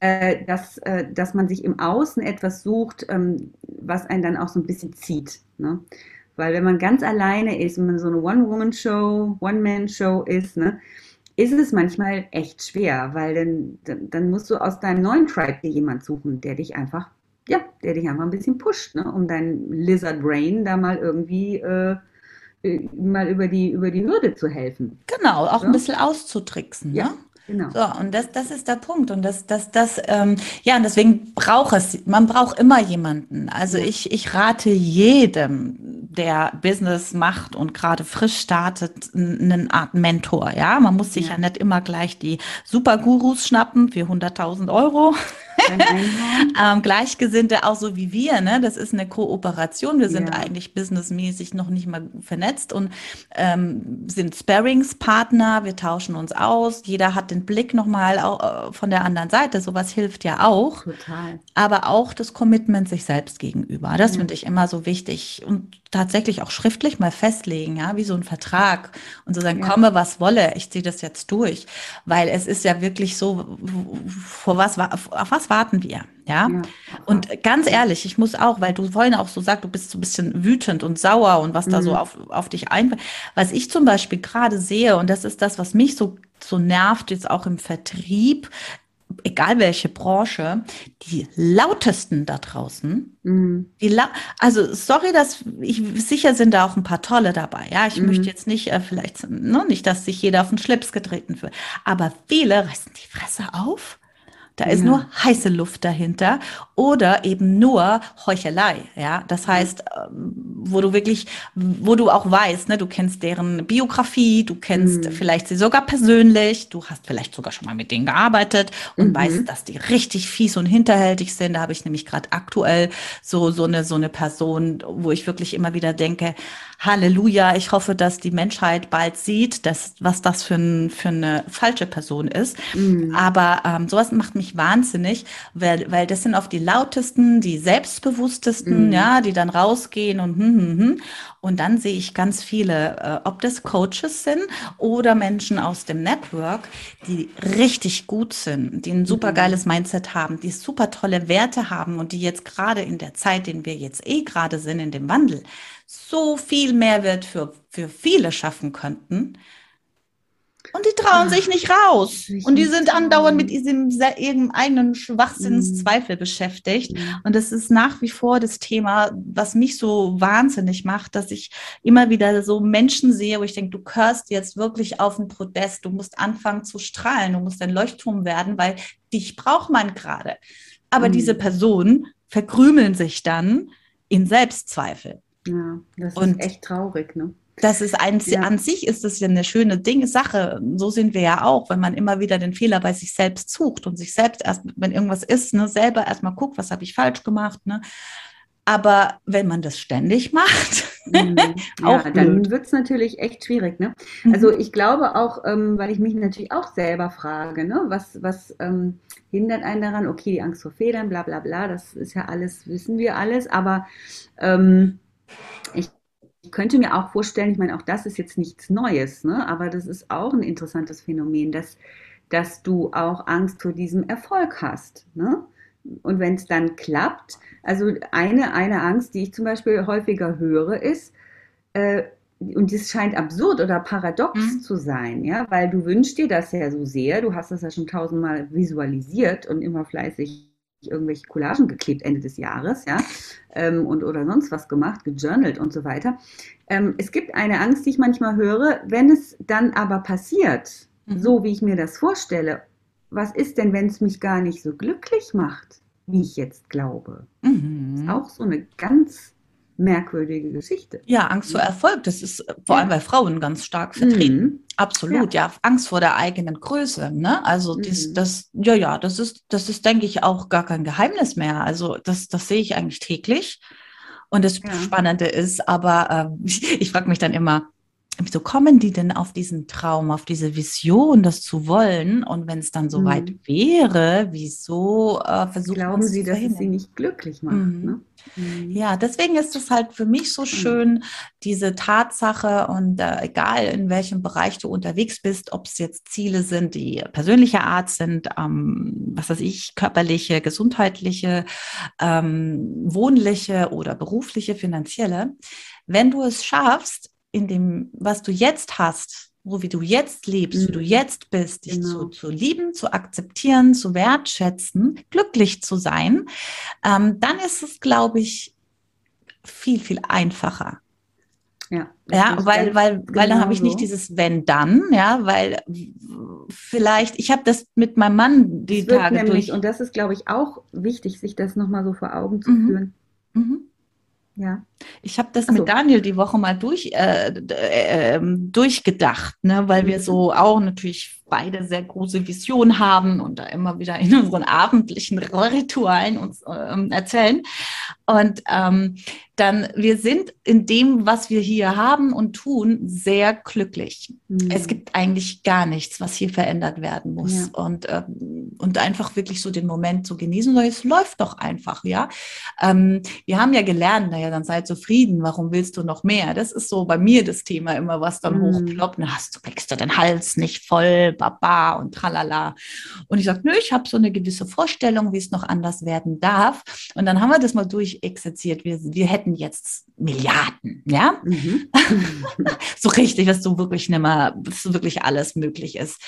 Äh, dass, äh, dass man sich im Außen etwas sucht, ähm, was einen dann auch so ein bisschen zieht. Ne? Weil wenn man ganz alleine ist, wenn man so eine One-Woman-Show, One-Man-Show ist, ne, ist es manchmal echt schwer, weil dann, dann, dann musst du aus deinem neuen Tribe dir jemand suchen, der dich einfach, ja, der dich einfach ein bisschen pusht, ne, um dein Lizard Brain da mal irgendwie äh, äh, mal über die, über die Hürde zu helfen. Genau, auch ja? ein bisschen auszutricksen. Ja. Ne? Genau. So, und das, das ist der Punkt. Und das, das, das, ähm, ja, und deswegen braucht es, man braucht immer jemanden. Also ich, ich rate jedem, der Business macht und gerade frisch startet, eine Art Mentor. Ja, man muss sich ja, ja nicht immer gleich die Supergurus schnappen für 100.000 Euro. ähm, Gleichgesinnte auch so wie wir, ne? Das ist eine Kooperation. Wir sind ja. eigentlich businessmäßig noch nicht mal vernetzt und ähm, sind Sparringspartner. Wir tauschen uns aus. Jeder hat den Blick nochmal äh, von der anderen Seite. Sowas hilft ja auch. Total. Aber auch das Commitment sich selbst gegenüber. Das ja. finde ich immer so wichtig. Und tatsächlich auch schriftlich mal festlegen, ja, wie so ein Vertrag und so sagen, ja. komme was wolle, ich ziehe das jetzt durch, weil es ist ja wirklich so, vor was, auf was warten wir, ja? ja? Und ganz ehrlich, ich muss auch, weil du vorhin auch so sagst, du bist so ein bisschen wütend und sauer und was mhm. da so mhm. auf, auf dich einfällt, was ich zum Beispiel gerade sehe und das ist das, was mich so so nervt jetzt auch im Vertrieb, egal welche Branche, die lautesten da draußen. Mhm. Die also sorry, dass ich sicher sind da auch ein paar tolle dabei. Ja, ich mhm. möchte jetzt nicht äh, vielleicht ne, nicht, dass sich jeder auf den Schlips getreten wird, aber viele reißen die Fresse auf da ist ja. nur heiße Luft dahinter oder eben nur Heuchelei. Ja, das heißt, ähm, wo du wirklich, wo du auch weißt, ne, du kennst deren Biografie, du kennst mhm. vielleicht sie sogar persönlich, du hast vielleicht sogar schon mal mit denen gearbeitet und mhm. weißt, dass die richtig fies und hinterhältig sind. Da habe ich nämlich gerade aktuell so so eine so eine Person, wo ich wirklich immer wieder denke, Halleluja, ich hoffe, dass die Menschheit bald sieht, dass, was das für, ein, für eine falsche Person ist. Mhm. Aber ähm, sowas macht mich wahnsinnig, weil, weil das sind oft die lautesten, die selbstbewusstesten, mhm. ja, die dann rausgehen und hm, hm, hm. Und dann sehe ich ganz viele, äh, ob das Coaches sind oder Menschen aus dem Network, die richtig gut sind, die ein super mhm. geiles Mindset haben, die super tolle Werte haben und die jetzt gerade in der Zeit, in wir jetzt eh gerade sind, in dem Wandel, so viel Mehrwert für, für viele schaffen könnten. Und die trauen sich nicht raus. Und die sind andauernd mit diesem ihrem eigenen Schwachsinnszweifel mhm. beschäftigt. Und das ist nach wie vor das Thema, was mich so wahnsinnig macht, dass ich immer wieder so Menschen sehe, wo ich denke, du gehörst jetzt wirklich auf ein Podest, du musst anfangen zu strahlen, du musst ein Leuchtturm werden, weil dich braucht man gerade. Aber mhm. diese Personen verkrümeln sich dann in Selbstzweifel. Ja, das und ist echt traurig, ne? Das ist ein, ja. an sich ist das ja eine schöne Ding, Sache. So sind wir ja auch, wenn man immer wieder den Fehler bei sich selbst sucht und sich selbst erst, wenn irgendwas ist, ne, selber erstmal guckt, was habe ich falsch gemacht, ne? Aber wenn man das ständig macht, mhm. auch ja, dann wird es natürlich echt schwierig. Ne? Mhm. Also ich glaube auch, ähm, weil ich mich natürlich auch selber frage, ne, was, was ähm, hindert einen daran? Okay, die Angst vor Fehlern, bla bla bla, das ist ja alles, wissen wir alles, aber ähm, ich könnte mir auch vorstellen, ich meine, auch das ist jetzt nichts Neues, ne? aber das ist auch ein interessantes Phänomen, dass, dass du auch Angst vor diesem Erfolg hast. Ne? Und wenn es dann klappt, also eine, eine Angst, die ich zum Beispiel häufiger höre, ist, äh, und das scheint absurd oder paradox mhm. zu sein, ja, weil du wünschst dir das ja so sehr, du hast das ja schon tausendmal visualisiert und immer fleißig irgendwelche Collagen geklebt Ende des Jahres, ja, ähm, und oder sonst was gemacht, gejournalt und so weiter. Ähm, es gibt eine Angst, die ich manchmal höre, wenn es dann aber passiert, mhm. so wie ich mir das vorstelle, was ist denn, wenn es mich gar nicht so glücklich macht, wie ich jetzt glaube? Mhm. Ist auch so eine ganz merkwürdige Geschichte. Ja, Angst vor Erfolg, das ist äh, vor allem bei Frauen ganz stark vertreten. Mhm. Absolut, ja. ja. Angst vor der eigenen Größe, ne? Also mhm. dies, das, ja, ja, das ist, das ist, denke ich, auch gar kein Geheimnis mehr. Also das, das sehe ich eigentlich täglich. Und das ja. Spannende ist, aber äh, ich, ich frage mich dann immer, wieso kommen die denn auf diesen Traum, auf diese Vision, das zu wollen? Und wenn es dann so weit mhm. wäre, wieso äh, versuchen Glauben sie, dass es sie nicht glücklich macht? Mhm. Ne? Mhm. Ja, deswegen ist es halt für mich so mhm. schön, diese Tatsache und äh, egal in welchem Bereich du unterwegs bist, ob es jetzt Ziele sind, die persönlicher Art sind, ähm, was weiß ich, körperliche, gesundheitliche, ähm, wohnliche oder berufliche, finanzielle, wenn du es schaffst, in dem, was du jetzt hast, so wie du jetzt lebst, mhm. wie du mhm. jetzt bist, dich genau. zu, zu lieben, zu akzeptieren, zu wertschätzen, glücklich zu sein, ähm, dann ist es, glaube ich, viel, viel einfacher. Ja, ja weil, weil, genau weil dann habe ich nicht dieses wenn dann, ja, weil vielleicht, ich habe das mit meinem Mann die Tage nämlich, durch. Und das ist, glaube ich, auch wichtig, sich das nochmal so vor Augen zu mhm. führen. Mhm. Ja. Ich habe das so. mit Daniel die Woche mal durch, äh, äh, ähm, durchgedacht, ne, weil wir so auch natürlich beide sehr große Visionen haben und da immer wieder in unseren abendlichen Ritualen uns äh, erzählen. Und ähm, dann, wir sind in dem, was wir hier haben und tun, sehr glücklich. Mhm. Es gibt eigentlich gar nichts, was hier verändert werden muss. Ja. Und, ähm, und einfach wirklich so den Moment zu genießen, weil es läuft doch einfach, ja. Ähm, wir haben ja gelernt, naja, dann sei zufrieden, warum willst du noch mehr? Das ist so bei mir das Thema immer, was dann mhm. hochploppt. Na, hast du, kriegst du den Hals nicht voll, baba und tralala. Und ich sage, nö, ich habe so eine gewisse Vorstellung, wie es noch anders werden darf. Und dann haben wir das mal durchexerziert. Wir, wir hätten jetzt Milliarden, ja? Mhm. so richtig, was so wirklich nimmer, was so wirklich alles möglich ist.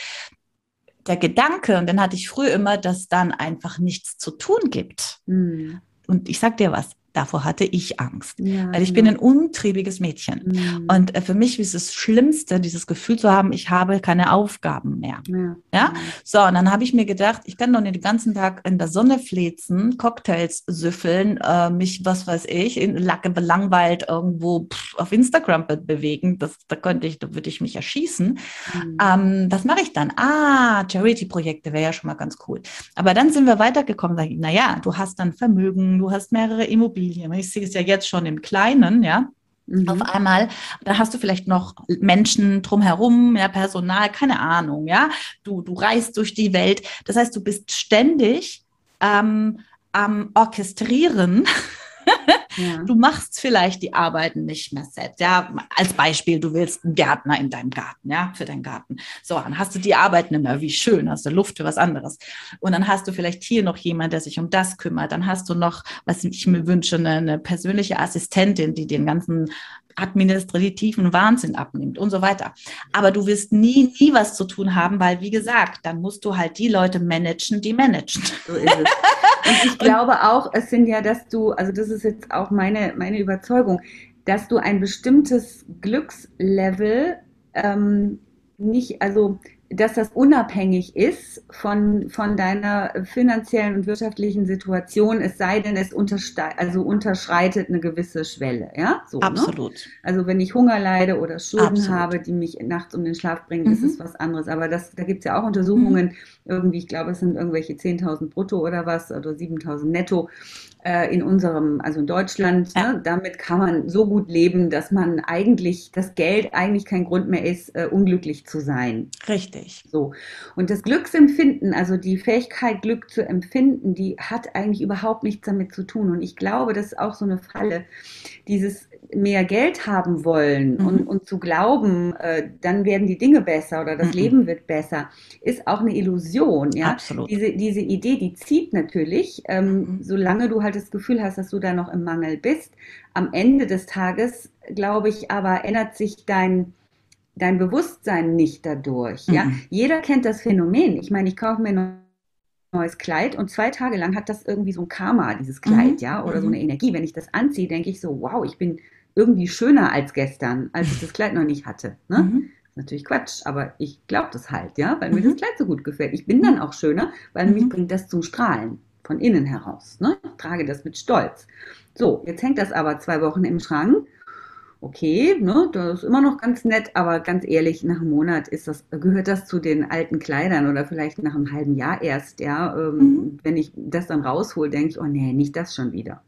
Der Gedanke, und dann hatte ich früher immer, dass dann einfach nichts zu tun gibt. Mhm. Und ich sag dir was, davor hatte ich Angst, ja, weil ich ja. bin ein untriebiges Mädchen. Mhm. Und äh, für mich ist es Schlimmste, dieses Gefühl zu haben, ich habe keine Aufgaben mehr. Ja, ja? so, und dann habe ich mir gedacht, ich kann doch nicht den ganzen Tag in der Sonne flezen, Cocktails süffeln, äh, mich, was weiß ich, in Lacke belangweilt irgendwo pff, auf Instagram be bewegen. Das, da könnte ich, da würde ich mich erschießen. Mhm. Ähm, was mache ich dann? Ah, Charity-Projekte wäre ja schon mal ganz cool. Aber dann sind wir weitergekommen, sage ich, naja, du hast dann Vermögen, du hast mehrere Immobilien, Immobilien. Ich sehe es ja jetzt schon im Kleinen, ja. Mhm. Auf einmal, da hast du vielleicht noch Menschen drumherum, ja, Personal, keine Ahnung, ja. Du, du reist durch die Welt. Das heißt, du bist ständig ähm, am Orchestrieren Ja. Du machst vielleicht die Arbeiten nicht mehr selbst. Ja, als Beispiel, du willst einen Gärtner in deinem Garten, ja, für deinen Garten. So, dann hast du die Arbeiten mehr. Wie schön, hast du Luft für was anderes. Und dann hast du vielleicht hier noch jemand, der sich um das kümmert. Dann hast du noch, was ich mir wünsche, eine, eine persönliche Assistentin, die den ganzen administrativen Wahnsinn abnimmt und so weiter. Aber du wirst nie, nie was zu tun haben, weil, wie gesagt, dann musst du halt die Leute managen, die managen. So ist es. Und ich glaube auch, es sind ja, dass du, also das ist jetzt auch meine, meine Überzeugung, dass du ein bestimmtes Glückslevel ähm, nicht, also dass das unabhängig ist von, von deiner finanziellen und wirtschaftlichen Situation, es sei denn, es also unterschreitet eine gewisse Schwelle. Ja? So, ne? Absolut. Ne? Also wenn ich Hunger leide oder Schulden Absolut. habe, die mich nachts um den Schlaf bringen, mhm. ist es was anderes. Aber das, da gibt es ja auch Untersuchungen, mhm. irgendwie, ich glaube, es sind irgendwelche 10.000 brutto oder was, oder 7.000 netto, äh, in unserem, also in Deutschland, ja. ne, damit kann man so gut leben, dass man eigentlich, das Geld eigentlich kein Grund mehr ist, äh, unglücklich zu sein. Richtig. So. Und das Glücksempfinden, also die Fähigkeit, Glück zu empfinden, die hat eigentlich überhaupt nichts damit zu tun. Und ich glaube, das ist auch so eine Falle, dieses mehr Geld haben wollen mhm. und, und zu glauben, äh, dann werden die Dinge besser oder das mhm. Leben wird besser, ist auch eine Illusion. Ja? Absolut. Diese, diese Idee, die zieht natürlich, ähm, mhm. solange du halt das Gefühl hast, dass du da noch im Mangel bist. Am Ende des Tages, glaube ich, aber ändert sich dein, dein Bewusstsein nicht dadurch. Ja? Mhm. Jeder kennt das Phänomen. Ich meine, ich kaufe mir noch neues Kleid und zwei Tage lang hat das irgendwie so ein Karma, dieses Kleid, mhm. ja, oder so eine mhm. Energie. Wenn ich das anziehe, denke ich so, wow, ich bin irgendwie schöner als gestern, als ich das Kleid noch nicht hatte. Ne? Mhm. ist natürlich Quatsch, aber ich glaube das halt, ja, weil mhm. mir das Kleid so gut gefällt. Ich bin dann auch schöner, weil mhm. mich bringt das zum Strahlen von innen heraus. Ne? Ich trage das mit Stolz. So, jetzt hängt das aber zwei Wochen im Schrank. Okay, ne, das ist immer noch ganz nett, aber ganz ehrlich, nach einem Monat ist das, gehört das zu den alten Kleidern oder vielleicht nach einem halben Jahr erst, ja. Ähm, mhm. Wenn ich das dann raushole, denke ich, oh nee, nicht das schon wieder.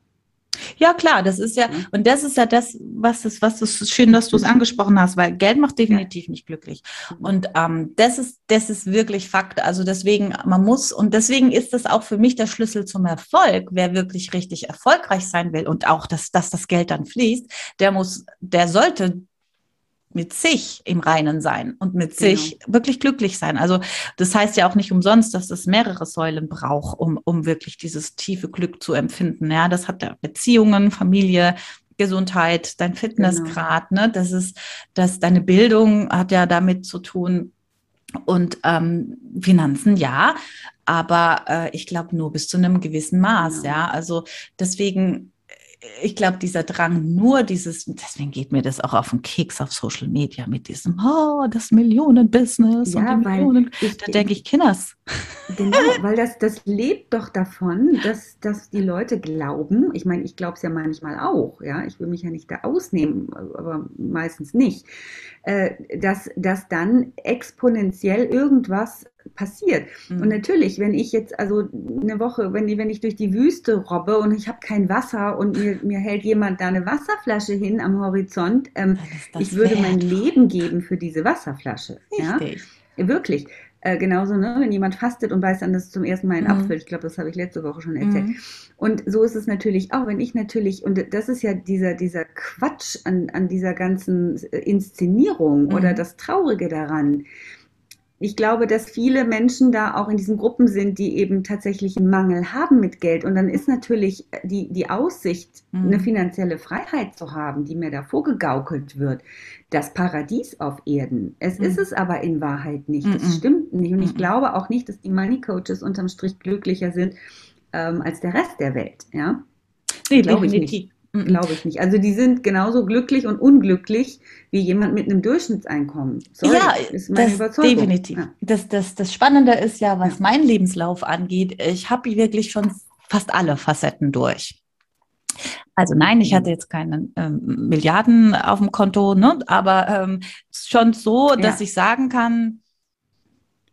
Ja, klar, das ist ja, mhm. und das ist ja das, was ist, was ist schön, dass du es angesprochen hast, weil Geld macht definitiv ja. nicht glücklich. Mhm. Und ähm, das ist, das ist wirklich Fakt. Also deswegen, man muss, und deswegen ist das auch für mich der Schlüssel zum Erfolg. Wer wirklich richtig erfolgreich sein will und auch, dass, dass das Geld dann fließt, der muss, der sollte mit sich im Reinen sein und mit genau. sich wirklich glücklich sein. Also das heißt ja auch nicht umsonst, dass es mehrere Säulen braucht, um, um wirklich dieses tiefe Glück zu empfinden. Ja, das hat ja Beziehungen, Familie, Gesundheit, dein Fitnessgrad, genau. ne? Das ist, dass deine Bildung hat ja damit zu tun und ähm, Finanzen, ja, aber äh, ich glaube nur bis zu einem gewissen Maß, genau. ja. Also deswegen ich glaube, dieser Drang, nur dieses, deswegen geht mir das auch auf den Keks auf Social Media mit diesem, oh, das Millionenbusiness ja, und die Millionen. Ich, da denke ich, Kinders. Genau, weil das, das lebt doch davon, dass, dass die Leute glauben, ich meine, ich glaube es ja manchmal auch, ja, ich will mich ja nicht da ausnehmen, aber meistens nicht, äh, dass, dass dann exponentiell irgendwas passiert. Mhm. Und natürlich, wenn ich jetzt also eine Woche, wenn, wenn ich durch die Wüste robbe und ich habe kein Wasser und mir, mir hält jemand da eine Wasserflasche hin am Horizont, ähm, ich würde wert. mein Leben geben für diese Wasserflasche. Richtig. Ja? Wirklich. Äh, genauso, ne, wenn jemand fastet und weiß dann, dass es zum ersten Mal ein mhm. Apfel. Ich glaube, das habe ich letzte Woche schon erzählt. Mhm. Und so ist es natürlich auch, wenn ich natürlich, und das ist ja dieser, dieser Quatsch an, an dieser ganzen Inszenierung mhm. oder das Traurige daran ich glaube, dass viele Menschen da auch in diesen Gruppen sind, die eben tatsächlich einen Mangel haben mit Geld. Und dann ist natürlich die, die Aussicht, mhm. eine finanzielle Freiheit zu haben, die mir da vorgegaukelt wird, das Paradies auf Erden. Es mhm. ist es aber in Wahrheit nicht. Das mhm. stimmt nicht. Und ich mhm. glaube auch nicht, dass die Money Coaches unterm Strich glücklicher sind ähm, als der Rest der Welt. Ja? Nee, glaube ich nicht. Glaube ich nicht. Also die sind genauso glücklich und unglücklich wie jemand mit einem Durchschnittseinkommen. Sorry, ja, ist meine das Überzeugung. definitiv. Ja. Das, das, das Spannende ist ja, was ja. meinen Lebenslauf angeht, ich habe wirklich schon fast alle Facetten durch. Also nein, ich hatte jetzt keine ähm, Milliarden auf dem Konto, ne? aber ähm, schon so, dass ja. ich sagen kann,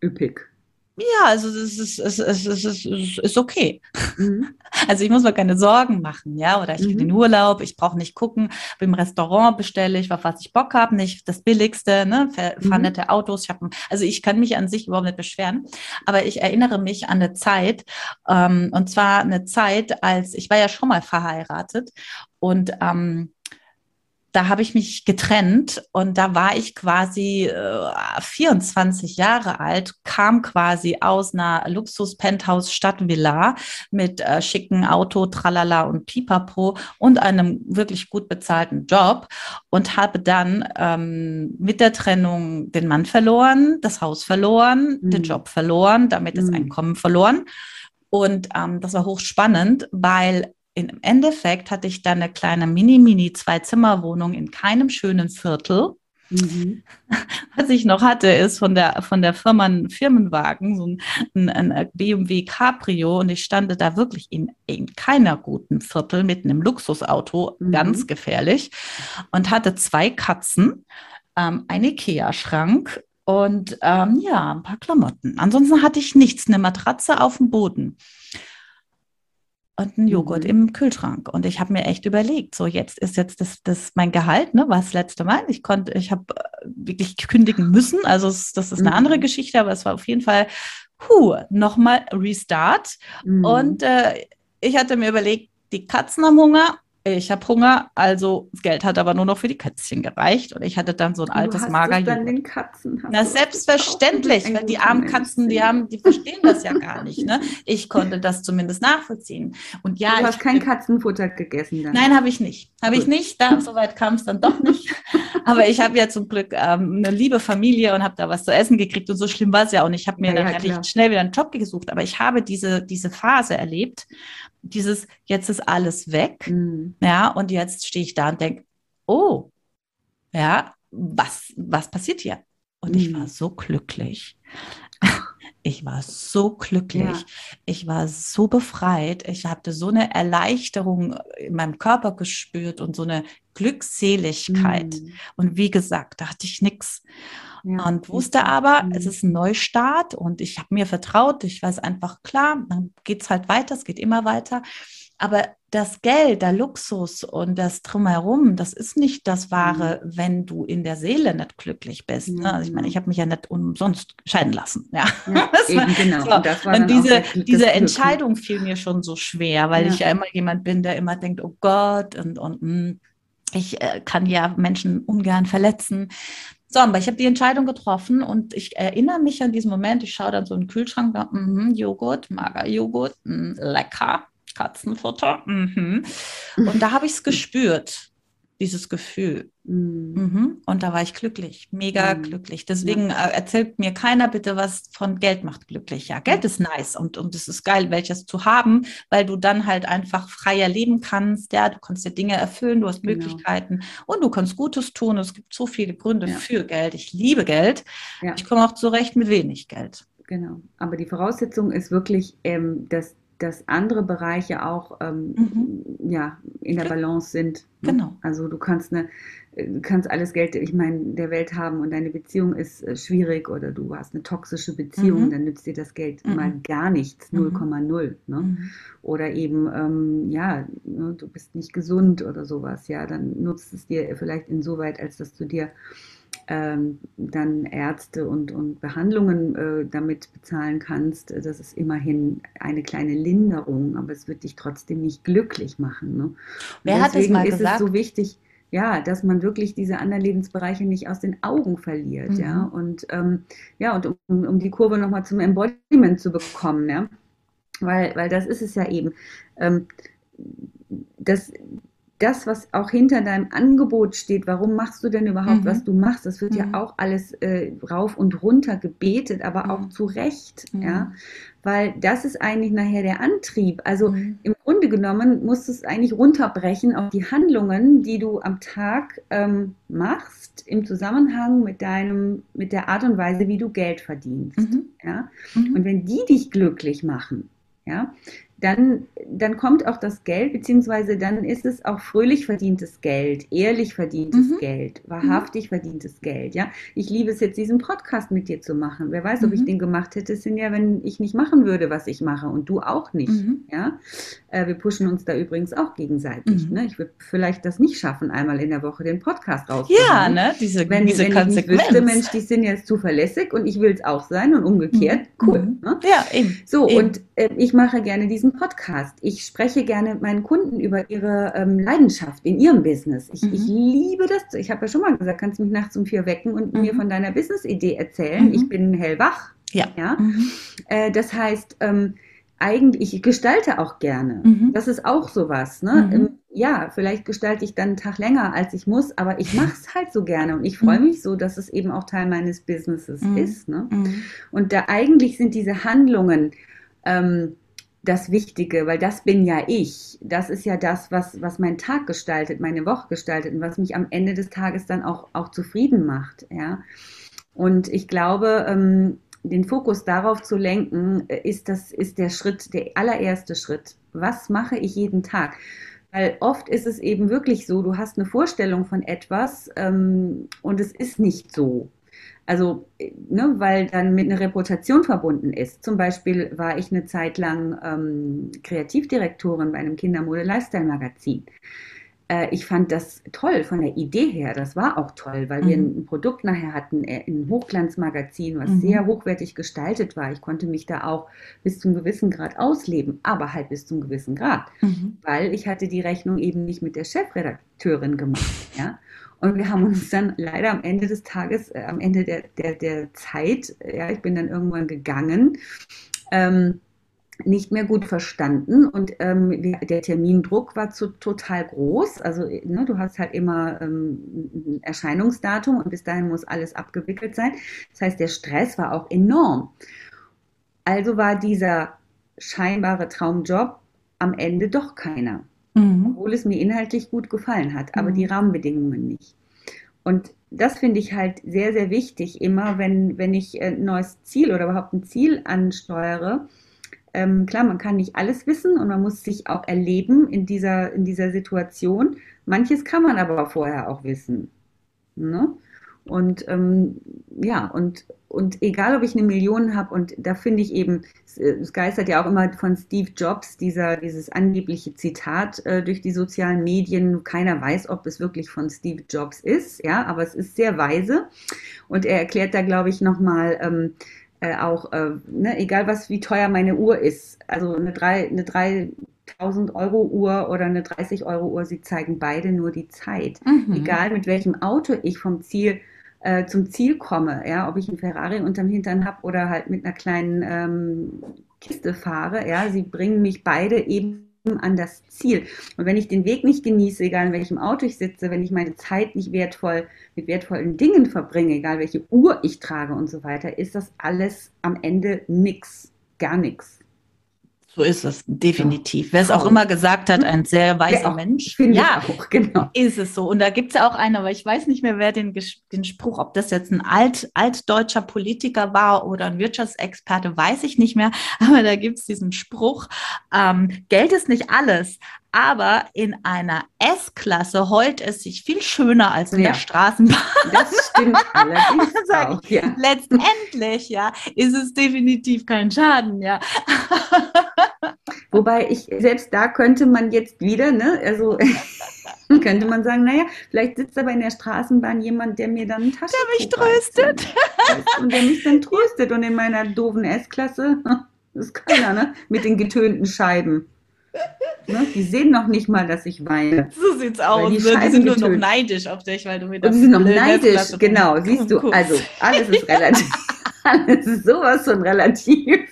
üppig. Ja, also es ist, es ist, es ist, es ist okay. Mhm. Also ich muss mir keine Sorgen machen, ja, oder ich mhm. in Urlaub, ich brauche nicht gucken, im Restaurant bestelle ich, auf was ich Bock habe, nicht das Billigste, ne, fahre mhm. nette Autos, ich habe, also ich kann mich an sich überhaupt nicht beschweren, aber ich erinnere mich an eine Zeit, ähm, und zwar eine Zeit, als ich war ja schon mal verheiratet und ähm, da habe ich mich getrennt und da war ich quasi äh, 24 Jahre alt, kam quasi aus einer Luxus-Penthouse-Stadtvilla mit äh, schicken Auto, Tralala und Pipapo und einem wirklich gut bezahlten Job und habe dann ähm, mit der Trennung den Mann verloren, das Haus verloren, mhm. den Job verloren, damit das mhm. Einkommen verloren. Und ähm, das war hochspannend, weil im Endeffekt hatte ich dann eine kleine Mini-Mini-Zwei-Zimmer-Wohnung in keinem schönen Viertel. Mhm. Was ich noch hatte, ist von der, von der Firma ein Firmenwagen, so ein, ein, BMW Cabrio und ich stand da wirklich in, in keiner guten Viertel mit einem Luxusauto, mhm. ganz gefährlich und hatte zwei Katzen, ähm, einen Ikea-Schrank und ähm, ja, ein paar Klamotten. Ansonsten hatte ich nichts, eine Matratze auf dem Boden und einen Joghurt mhm. im Kühlschrank. Und ich habe mir echt überlegt, so jetzt ist jetzt das, das mein Gehalt, ne, war das letzte Mal. Ich konnte, ich habe äh, wirklich kündigen müssen. Also es, das ist eine mhm. andere Geschichte, aber es war auf jeden Fall, huh, nochmal Restart. Mhm. Und äh, ich hatte mir überlegt, die Katzen haben Hunger ich habe Hunger, also das Geld hat aber nur noch für die Kätzchen gereicht und ich hatte dann so ein altes mager dann den Katzen. Na selbstverständlich, weil die armen Katzen, die haben, die verstehen das ja gar nicht. Ne? Ich konnte das zumindest nachvollziehen. Und ja, du hast kein Katzenfutter gegessen dann? Nein, habe ich nicht. Habe ich nicht. Da soweit kam es dann doch nicht. aber ich habe ja zum Glück ähm, eine liebe Familie und habe da was zu essen gekriegt und so schlimm war es ja auch nicht. Ich habe mir ja, dann ja, schnell wieder einen Job gesucht, aber ich habe diese diese Phase erlebt, dieses, jetzt ist alles weg. Mhm. Ja, und jetzt stehe ich da und denke, oh, ja, was, was passiert hier? Und mhm. ich war so glücklich. Ich war so glücklich. Ja. Ich war so befreit. Ich hatte so eine Erleichterung in meinem Körper gespürt und so eine Glückseligkeit. Mhm. Und wie gesagt, da hatte ich nichts. Ja. Und wusste aber, es mhm. ist ein Neustart und ich habe mir vertraut. Ich weiß einfach, klar, dann geht es halt weiter, es geht immer weiter. Aber das Geld, der Luxus und das Drumherum, das ist nicht das Wahre, mhm. wenn du in der Seele nicht glücklich bist. Ne? Also ich meine, ich habe mich ja nicht umsonst scheiden lassen. Ja, ja eben, genau. So. Und, und diese, diese Entscheidung fiel mir schon so schwer, weil ja. ich ja immer jemand bin, der immer denkt, oh Gott, und, und hm, ich äh, kann ja Menschen ungern verletzen. So, aber ich habe die Entscheidung getroffen und ich erinnere mich an diesen Moment. Ich schaue dann so in den Kühlschrank, mm, Joghurt, Magerjoghurt, mm, lecker, Katzenfutter. Mm Und da habe ich es gespürt. Dieses Gefühl. Mhm. mhm. Und da war ich glücklich, mega mhm. glücklich. Deswegen ja. Äh, erzählt mir keiner bitte was von Geld macht glücklich. Ja, Geld ist nice und, und es ist geil, welches zu haben, weil du dann halt einfach freier leben kannst. Ja, du kannst dir Dinge erfüllen, du hast genau. Möglichkeiten und du kannst Gutes tun. Es gibt so viele Gründe ja. für Geld. Ich liebe Geld. Ja. Ich komme auch zurecht mit wenig Geld. Genau. Aber die Voraussetzung ist wirklich, ähm, dass dass andere Bereiche auch ähm, mhm. ja, in der Balance sind. Ne? Genau. Also du kannst eine, kannst alles Geld, ich meine, der Welt haben und deine Beziehung ist äh, schwierig oder du hast eine toxische Beziehung, mhm. dann nützt dir das Geld mhm. mal gar nichts, 0,0. Ne? Mhm. Oder eben, ähm, ja, ne, du bist nicht gesund oder sowas, ja, dann nutzt es dir vielleicht insoweit, als dass du dir ähm, dann Ärzte und, und Behandlungen äh, damit bezahlen kannst, das ist immerhin eine kleine Linderung, aber es wird dich trotzdem nicht glücklich machen. Ne? Wer hat das mal ist gesagt? es so wichtig, ja, dass man wirklich diese anderen Lebensbereiche nicht aus den Augen verliert, mhm. ja, und ähm, ja, und um, um die Kurve nochmal zum Embodiment zu bekommen, ja, weil, weil das ist es ja eben, ähm, das, das, was auch hinter deinem Angebot steht, warum machst du denn überhaupt, mhm. was du machst, das wird mhm. ja auch alles äh, rauf und runter gebetet, aber mhm. auch zu Recht, mhm. ja, weil das ist eigentlich nachher der Antrieb. Also mhm. im Grunde genommen musst du es eigentlich runterbrechen auf die Handlungen, die du am Tag ähm, machst im Zusammenhang mit deinem, mit der Art und Weise, wie du Geld verdienst, mhm. ja, und wenn die dich glücklich machen, ja, dann, dann kommt auch das Geld, beziehungsweise dann ist es auch fröhlich verdientes Geld, ehrlich verdientes mhm. Geld, wahrhaftig mhm. verdientes Geld. Ja, ich liebe es jetzt, diesen Podcast mit dir zu machen. Wer weiß, ob mhm. ich den gemacht hätte, sind ja, wenn ich nicht machen würde, was ich mache und du auch nicht. Mhm. Ja, äh, wir pushen uns da übrigens auch gegenseitig. Mhm. Ne? Ich würde vielleicht das nicht schaffen, einmal in der Woche den Podcast rauszubringen. Ja, ne? Diese, wenn, diese wenn ich nicht wüsste, Mensch, die sind jetzt zuverlässig und ich will es auch sein und umgekehrt. Mhm. Cool. Ne? Ja, eben. So, eben. und ich mache gerne diesen Podcast. Ich spreche gerne mit meinen Kunden über ihre ähm, Leidenschaft in ihrem Business. Ich, mhm. ich liebe das. Ich habe ja schon mal gesagt, kannst du mich nachts um vier wecken und mhm. mir von deiner Business-Idee erzählen. Mhm. Ich bin hellwach. Ja. ja? Mhm. Äh, das heißt, ähm, eigentlich, ich gestalte auch gerne. Mhm. Das ist auch sowas. Ne? Mhm. Ja, vielleicht gestalte ich dann einen Tag länger, als ich muss, aber ich mache es halt so gerne und ich freue mich so, dass es eben auch Teil meines Businesses ist. Ne? Und da eigentlich sind diese Handlungen, ähm, das Wichtige, weil das bin ja ich. Das ist ja das, was, was meinen Tag gestaltet, meine Woche gestaltet und was mich am Ende des Tages dann auch, auch zufrieden macht. Ja? Und ich glaube, ähm, den Fokus darauf zu lenken, äh, ist, das, ist der Schritt, der allererste Schritt. Was mache ich jeden Tag? Weil oft ist es eben wirklich so, du hast eine Vorstellung von etwas ähm, und es ist nicht so. Also, ne, weil dann mit einer Reputation verbunden ist. Zum Beispiel war ich eine Zeit lang ähm, Kreativdirektorin bei einem Kindermode-Lifestyle-Magazin. Äh, ich fand das toll von der Idee her. Das war auch toll, weil mhm. wir ein Produkt nachher hatten, äh, ein Hochglanzmagazin, was mhm. sehr hochwertig gestaltet war. Ich konnte mich da auch bis zum gewissen Grad ausleben, aber halt bis zum gewissen Grad, mhm. weil ich hatte die Rechnung eben nicht mit der Chefredakteurin gemacht. Ja? Und wir haben uns dann leider am Ende des Tages, äh, am Ende der, der, der Zeit, ja, ich bin dann irgendwann gegangen, ähm, nicht mehr gut verstanden und ähm, der Termindruck war zu, total groß. Also ne, du hast halt immer ähm, ein Erscheinungsdatum und bis dahin muss alles abgewickelt sein. Das heißt, der Stress war auch enorm. Also war dieser scheinbare Traumjob am Ende doch keiner mhm. obwohl es mir inhaltlich gut gefallen hat, aber mhm. die Rahmenbedingungen nicht. Und das finde ich halt sehr, sehr wichtig, immer wenn, wenn ich ein neues Ziel oder überhaupt ein Ziel ansteuere. Ähm, klar, man kann nicht alles wissen und man muss sich auch erleben in dieser, in dieser Situation. Manches kann man aber vorher auch wissen. Ne? Und ähm, ja, und, und egal, ob ich eine Million habe, und da finde ich eben, es geistert ja auch immer von Steve Jobs, dieser, dieses angebliche Zitat äh, durch die sozialen Medien. Keiner weiß, ob es wirklich von Steve Jobs ist, ja, aber es ist sehr weise. Und er erklärt da, glaube ich, nochmal, ähm, äh, auch, äh, ne, egal was, wie teuer meine Uhr ist, also eine, drei, eine 3000 Euro Uhr oder eine 30 Euro Uhr, sie zeigen beide nur die Zeit. Mhm. Egal mit welchem Auto ich vom Ziel äh, zum Ziel komme, ja, ob ich einen Ferrari unterm Hintern habe oder halt mit einer kleinen ähm, Kiste fahre, ja, sie bringen mich beide eben an das Ziel. Und wenn ich den Weg nicht genieße, egal in welchem Auto ich sitze, wenn ich meine Zeit nicht wertvoll mit wertvollen Dingen verbringe, egal welche Uhr ich trage und so weiter, ist das alles am Ende nix, gar nichts. So ist es, definitiv. Wer es auch immer gesagt hat, ein sehr weiser ja, Mensch. Ja, auch, genau. Ist es so. Und da gibt es ja auch einen, aber ich weiß nicht mehr, wer den, den Spruch, ob das jetzt ein alt, altdeutscher Politiker war oder ein Wirtschaftsexperte, weiß ich nicht mehr. Aber da gibt es diesen Spruch, ähm, Geld ist nicht alles, aber in einer S-Klasse heult es sich viel schöner als in ja. der Straßenbahn. Das stimmt allerdings auch, ja. Letztendlich, ja, ist es definitiv kein Schaden, ja. Wobei ich, selbst da könnte man jetzt wieder, ne, also könnte man sagen, naja, vielleicht sitzt aber in der Straßenbahn jemand, der mir dann Taschentuch Der mich tröstet. Und der mich dann tröstet. Und in meiner doofen S-Klasse ist keiner, ne, mit den getönten Scheiben. Ne? Die sehen noch nicht mal, dass ich weine. So sieht's aus. Die, ne? die, sind nur noch neidisch auf dich, weil du wieder. Und die sind noch neidisch, genau. Siehst du, also alles ist relativ. alles ist sowas von relativ.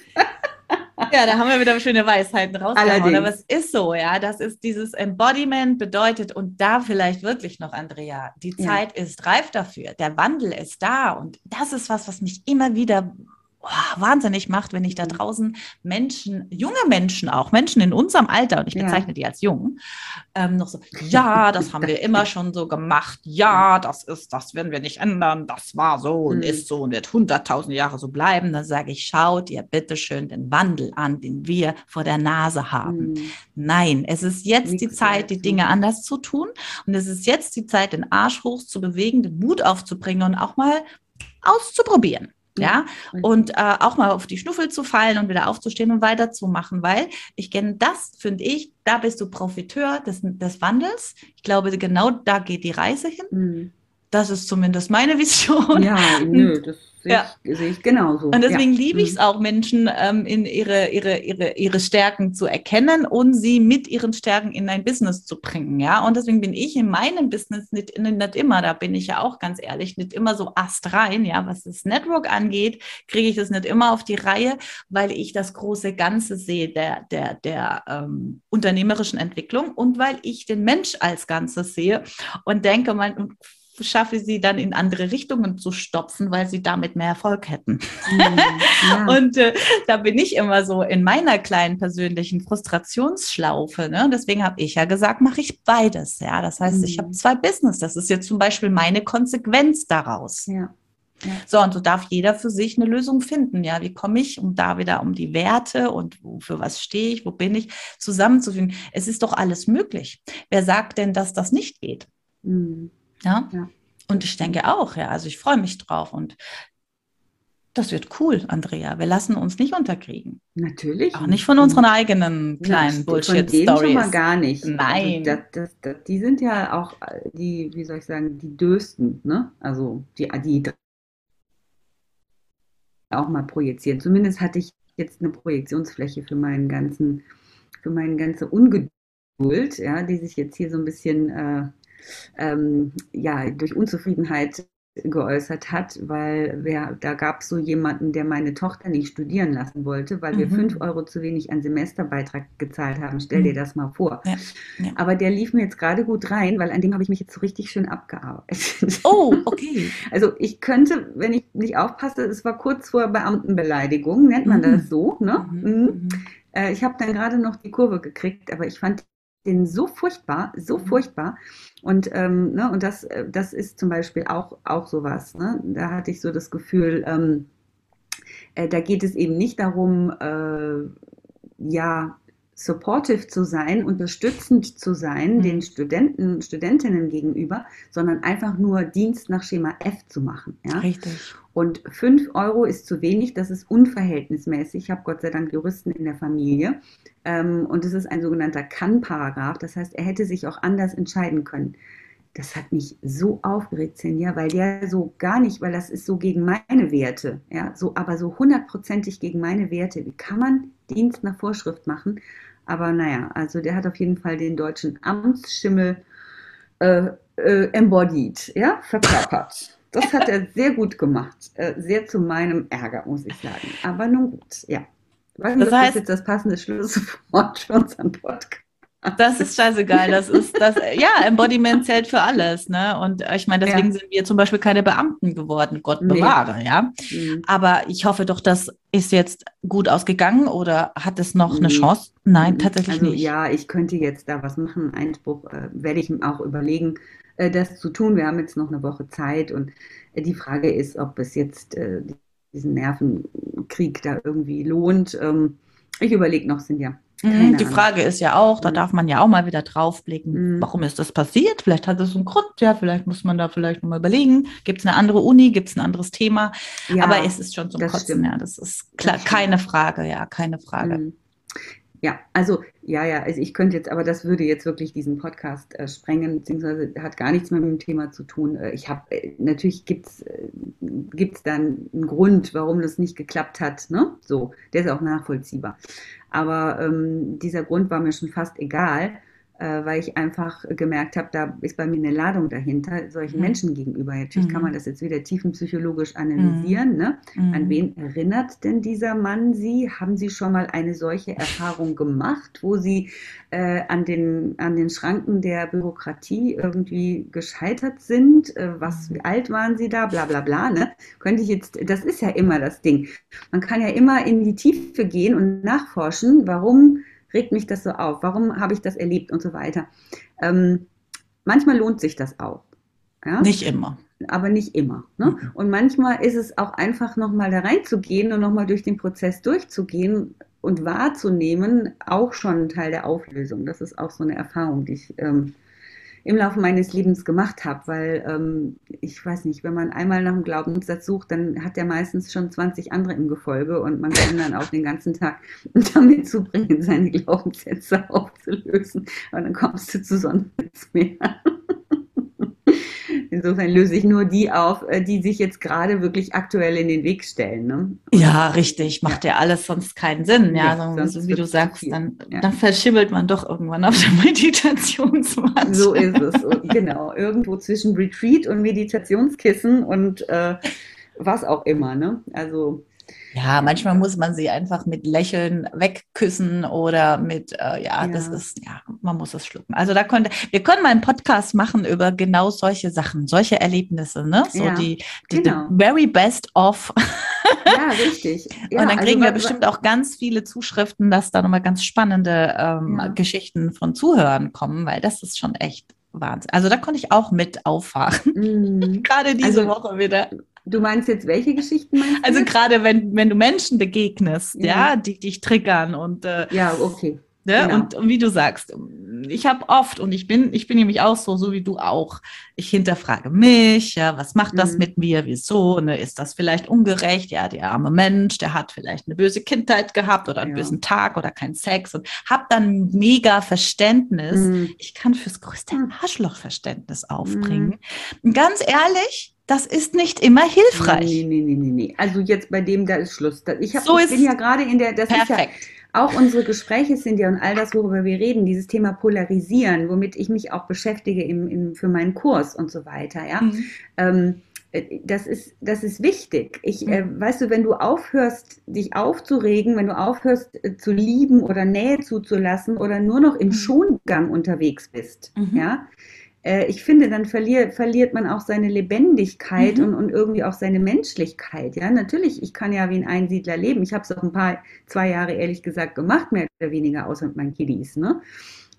Ja, da haben wir wieder schöne Weisheiten rausgehauen. Aber es ist so, ja, das ist dieses Embodiment bedeutet und da vielleicht wirklich noch, Andrea, die Zeit ja. ist reif dafür. Der Wandel ist da und das ist was, was mich immer wieder oh, wahnsinnig macht, wenn ich da draußen Menschen, junge Menschen auch, Menschen in unserem Alter, und ich bezeichne ja. die als jung, ähm, noch so, ja, das haben wir immer schon so gemacht, ja, das ist, das werden wir nicht ändern, das war so und mhm. ist so und wird hunderttausend Jahre so bleiben. Dann sage ich, schaut ihr bitte schön den Wandel an, den wir vor der Nase haben. Mhm. Nein, es ist jetzt Nichts die Zeit, die Dinge anders zu tun und es ist jetzt die Zeit, den Arsch hoch zu bewegen, den Mut aufzubringen und auch mal auszuprobieren. Ja, und äh, auch mal auf die Schnuffel zu fallen und wieder aufzustehen und weiterzumachen, weil ich kenne das, finde ich, da bist du Profiteur des, des Wandels. Ich glaube, genau da geht die Reise hin. Mhm. Das ist zumindest meine Vision. Ja, nö, das Sehe ja. ich, sehe ich genauso. Und deswegen ja. liebe ich es mhm. auch, Menschen ähm, in ihre, ihre, ihre, ihre Stärken zu erkennen und sie mit ihren Stärken in ein Business zu bringen. Ja, und deswegen bin ich in meinem Business nicht, nicht immer, da bin ich ja auch ganz ehrlich, nicht immer so astrein. Ja, was das Network angeht, kriege ich das nicht immer auf die Reihe, weil ich das große Ganze sehe der, der, der ähm, unternehmerischen Entwicklung und weil ich den Mensch als Ganzes sehe und denke, man schaffe sie dann in andere Richtungen zu stopfen, weil sie damit mehr Erfolg hätten. Mhm, ja. Und äh, da bin ich immer so in meiner kleinen persönlichen Frustrationsschlaufe. Ne? Deswegen habe ich ja gesagt, mache ich beides. Ja, das heißt, mhm. ich habe mhm. zwei Business. Das ist jetzt zum Beispiel meine Konsequenz daraus. Ja. Ja. So, und so darf jeder für sich eine Lösung finden. Ja, wie komme ich, um da wieder um die Werte und für was stehe ich, wo bin ich, zusammenzufügen? Es ist doch alles möglich. Wer sagt denn, dass das nicht geht? Mhm. Ja? ja. Und ich denke auch, ja, also ich freue mich drauf und das wird cool, Andrea. Wir lassen uns nicht unterkriegen. Natürlich. Auch nicht von unseren eigenen kleinen ja, Bullshit-Stories. schon mal gar nicht. Nein. Also das, das, das, die sind ja auch die, wie soll ich sagen, die dösten, ne? Also die, die auch mal projizieren. Zumindest hatte ich jetzt eine Projektionsfläche für meinen ganzen, für meine ganze Ungeduld, ja, die sich jetzt hier so ein bisschen äh, ähm, ja, durch Unzufriedenheit geäußert hat, weil wer, da gab es so jemanden, der meine Tochter nicht studieren lassen wollte, weil mhm. wir fünf Euro zu wenig an Semesterbeitrag gezahlt haben. Stell mhm. dir das mal vor. Ja, ja. Aber der lief mir jetzt gerade gut rein, weil an dem habe ich mich jetzt so richtig schön abgearbeitet. Oh, okay. Also ich könnte, wenn ich nicht aufpasse, es war kurz vor Beamtenbeleidigung, nennt man mhm. das so. Ne? Mhm. Mhm. Mhm. Äh, ich habe dann gerade noch die Kurve gekriegt, aber ich fand den so furchtbar, so mhm. furchtbar. Und, ähm, ne, und das, äh, das ist zum Beispiel auch, auch sowas. Ne? Da hatte ich so das Gefühl, ähm, äh, da geht es eben nicht darum, äh, ja, supportive zu sein, unterstützend zu sein mhm. den Studenten, Studentinnen gegenüber, sondern einfach nur Dienst nach Schema F zu machen. Ja? Richtig. Und 5 Euro ist zu wenig, das ist unverhältnismäßig. Ich habe Gott sei Dank Juristen in der Familie. Ähm, und es ist ein sogenannter Kann-Paragraph. Das heißt, er hätte sich auch anders entscheiden können. Das hat mich so aufgeregt, Senja, weil der so gar nicht, weil das ist so gegen meine Werte, ja, so, aber so hundertprozentig gegen meine Werte. Wie kann man Dienst nach Vorschrift machen? Aber naja, also der hat auf jeden Fall den deutschen Amtsschimmel äh, äh, embodied, ja, verkörpert. Das hat er sehr gut gemacht. Äh, sehr zu meinem Ärger, muss ich sagen. Aber nun gut, ja. Weiß nicht, das heißt, das jetzt das passende Schlusswort für unseren Podcast Das ist scheißegal. Das ist das, ja, Embodiment zählt für alles, ne? Und ich meine, deswegen ja. sind wir zum Beispiel keine Beamten geworden, Gott bewahre, nee. ja. Mhm. Aber ich hoffe doch, das ist jetzt gut ausgegangen oder hat es noch eine Chance? Nein, mhm. tatsächlich also, nicht. Ja, ich könnte jetzt da was machen. Einspruch äh, werde ich auch überlegen, äh, das zu tun. Wir haben jetzt noch eine Woche Zeit und äh, die Frage ist, ob es jetzt äh, diesen Nervenkrieg da irgendwie lohnt. Ähm, ich überlege noch, sind ja Mhm, die Frage ist ja auch, da mhm. darf man ja auch mal wieder draufblicken, mhm. warum ist das passiert? Vielleicht hat es einen Grund, ja, vielleicht muss man da vielleicht nochmal überlegen. Gibt es eine andere Uni, gibt es ein anderes Thema? Ja, Aber es ist schon zum Kotzen, stimmt. ja, das ist klar, das keine Frage, ja, keine Frage. Mhm. Ja, also ja, ja, also ich könnte jetzt, aber das würde jetzt wirklich diesen Podcast äh, sprengen, beziehungsweise hat gar nichts mehr mit dem Thema zu tun. Äh, ich habe, äh, natürlich gibt's äh, gibt's dann einen Grund, warum das nicht geklappt hat, ne? So, der ist auch nachvollziehbar. Aber ähm, dieser Grund war mir schon fast egal äh, weil ich einfach gemerkt habe, da ist bei mir eine Ladung dahinter, solchen mhm. Menschen gegenüber. Natürlich mhm. kann man das jetzt wieder tiefenpsychologisch analysieren. Mhm. Ne? An mhm. wen erinnert denn dieser Mann Sie? Haben Sie schon mal eine solche Erfahrung gemacht, wo Sie äh, an, den, an den Schranken der Bürokratie irgendwie gescheitert sind? Äh, was, wie alt waren Sie da? Bla bla bla. Ne? Könnte ich jetzt, das ist ja immer das Ding. Man kann ja immer in die Tiefe gehen und nachforschen, warum regt mich das so auf? Warum habe ich das erlebt und so weiter? Ähm, manchmal lohnt sich das auch. Ja? Nicht immer. Aber nicht immer. Ne? Mhm. Und manchmal ist es auch einfach nochmal da reinzugehen und nochmal durch den Prozess durchzugehen und wahrzunehmen, auch schon ein Teil der Auflösung. Das ist auch so eine Erfahrung, die ich ähm, im Laufe meines Lebens gemacht habe, weil ähm, ich weiß nicht, wenn man einmal nach einem Glaubenssatz sucht, dann hat der meistens schon 20 andere im Gefolge und man kann dann auch den ganzen Tag damit zubringen, seine Glaubenssätze aufzulösen. Und dann kommst du zu sonst nichts mehr. Insofern löse ich nur die auf, äh, die sich jetzt gerade wirklich aktuell in den Weg stellen. Ne? Ja, richtig. Macht ja. ja. alles sonst keinen Sinn. Ja, nee, so, wie du sagst, dann, ja. dann verschimmelt man doch irgendwann auf der Meditationsmatte. So ist es. Und genau. Irgendwo zwischen Retreat und Meditationskissen und äh, was auch immer. Ne? Also ja, manchmal muss man sie einfach mit Lächeln wegküssen oder mit, äh, ja, ja, das ist, ja, man muss es schlucken. Also da könnte, wir können mal einen Podcast machen über genau solche Sachen, solche Erlebnisse, ne? So ja, die, die genau. the very best of. Ja, richtig. Ja, und dann kriegen also, wir bestimmt auch ganz viele Zuschriften, dass da nochmal ganz spannende ähm. Geschichten von Zuhörern kommen, weil das ist schon echt Wahnsinn. Also da konnte ich auch mit auffahren. Mm. Gerade diese also, Woche wieder. Du meinst jetzt, welche Geschichten meinst du? Also gerade wenn, wenn du Menschen begegnest, ja, ja die dich triggern und äh, ja, okay. Ne? Genau. Und, und, wie du sagst, ich habe oft, und ich bin, ich bin nämlich auch so, so wie du auch, ich hinterfrage mich, ja, was macht das mhm. mit mir, wieso, ne? ist das vielleicht ungerecht, ja, der arme Mensch, der hat vielleicht eine böse Kindheit gehabt oder einen ja. bösen Tag oder keinen Sex und habe dann mega Verständnis. Mhm. Ich kann fürs größte mhm. Arschloch Verständnis aufbringen. Mhm. Ganz ehrlich, das ist nicht immer hilfreich. Nee, nee, nee, nee, nee. Also jetzt bei dem, da ist Schluss. Ich, hab, so ich bin ja gerade in der, das perfekt. ist ja, auch unsere Gespräche sind ja und all das, worüber wir reden, dieses Thema Polarisieren, womit ich mich auch beschäftige im, im, für meinen Kurs und so weiter, ja. Mhm. Ähm, äh, das ist, das ist wichtig. Ich, äh, mhm. weißt du, wenn du aufhörst, dich aufzuregen, wenn du aufhörst äh, zu lieben oder Nähe zuzulassen oder nur noch im mhm. Schongang unterwegs bist, mhm. ja, äh, ich finde, dann verliert, verliert man auch seine Lebendigkeit mhm. und, und irgendwie auch seine Menschlichkeit. Ja, natürlich, ich kann ja wie ein Einsiedler leben. Ich habe es auch ein paar, zwei Jahre ehrlich gesagt gemacht, mehr oder weniger, außer mit meinen Kiddies, ne?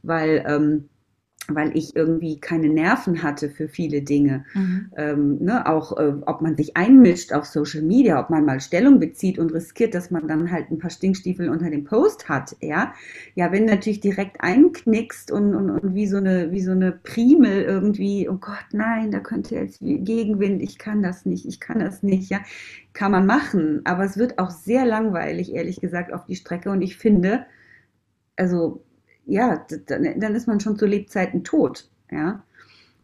Weil ähm, weil ich irgendwie keine Nerven hatte für viele Dinge. Mhm. Ähm, ne, auch äh, ob man sich einmischt auf Social Media, ob man mal Stellung bezieht und riskiert, dass man dann halt ein paar Stinkstiefel unter dem Post hat, ja. Ja, wenn natürlich direkt einknickst und, und, und wie so eine, wie so eine Primel irgendwie, oh Gott, nein, da könnte jetzt Gegenwind, ich kann das nicht, ich kann das nicht, ja, kann man machen. Aber es wird auch sehr langweilig, ehrlich gesagt, auf die Strecke. Und ich finde, also ja, dann, dann ist man schon zu Lebzeiten tot, ja.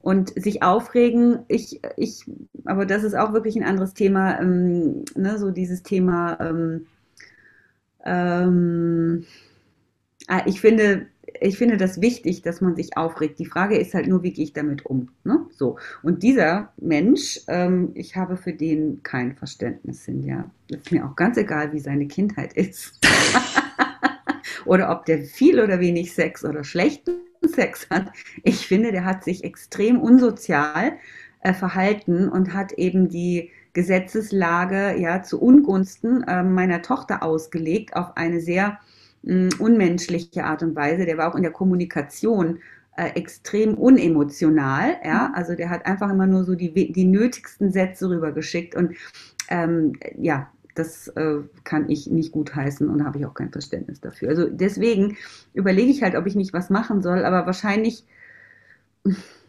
Und sich aufregen, ich, ich, aber das ist auch wirklich ein anderes Thema, ähm, ne, so dieses Thema, ähm, ähm, ah, ich finde, ich finde das wichtig, dass man sich aufregt. Die Frage ist halt nur, wie gehe ich damit um? Ne? So. Und dieser Mensch, ähm, ich habe für den kein Verständnis, Cynthia. Das ist mir auch ganz egal, wie seine Kindheit ist. oder ob der viel oder wenig Sex oder schlechten Sex hat. Ich finde, der hat sich extrem unsozial äh, verhalten und hat eben die Gesetzeslage ja zu Ungunsten äh, meiner Tochter ausgelegt auf eine sehr mh, unmenschliche Art und Weise. Der war auch in der Kommunikation äh, extrem unemotional. Ja? Mhm. Also der hat einfach immer nur so die, die nötigsten Sätze rübergeschickt. Und ähm, ja, das äh, kann ich nicht gut heißen und habe ich auch kein Verständnis dafür. Also deswegen überlege ich halt, ob ich nicht was machen soll, aber wahrscheinlich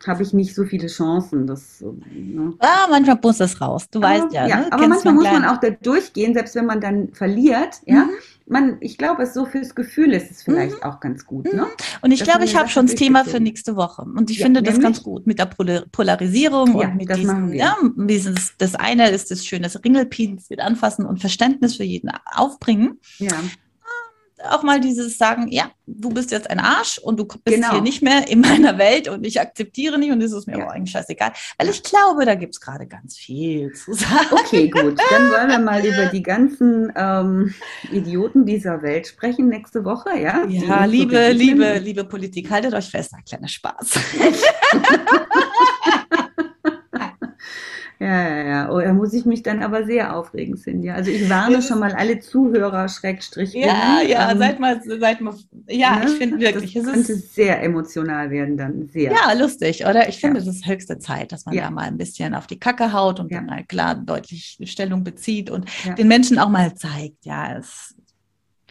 habe ich nicht so viele Chancen. Das, ne? Ah, manchmal muss das raus. Du aber, weißt ja. ja ne? Aber manchmal muss man auch da durchgehen, selbst wenn man dann verliert. Ja, mhm. man, ich glaube, so fürs Gefühl ist es vielleicht mhm. auch ganz gut. Ne? Mhm. Und ich glaube, ich habe schon das Thema für nächste Woche. Und ich ja, finde das ganz gut mit der Polarisierung ja, und mit diesem, ja, dieses, das eine ist das schöne Ringelpin, mit Anfassen und Verständnis für jeden aufbringen. Ja auch mal dieses sagen, ja, du bist jetzt ein Arsch und du bist genau. hier nicht mehr in meiner Welt und ich akzeptiere nicht und es ist mir ja. auch eigentlich scheißegal. Weil ich glaube, da gibt es gerade ganz viel zu sagen. Okay, gut. Dann wollen wir mal über die ganzen ähm, Idioten dieser Welt sprechen nächste Woche, ja? Ja, liebe, so liebe, liebe Politik, haltet euch fest, ein kleiner Spaß. Ja, ja, ja. Oh, da muss ich mich dann aber sehr aufregen, Cindy. Also ich warne schon mal alle Zuhörer, Schrägstrich. Ja, ja, ähm, seid mal, seid mal, ja, ne? ich finde wirklich. Das könnte ist, sehr emotional werden dann, sehr. Ja, lustig, oder? Ich finde, es ja. ist höchste Zeit, dass man ja. da mal ein bisschen auf die Kacke haut und ja. dann mal klar deutlich Stellung bezieht und den Menschen auch mal zeigt, ja, es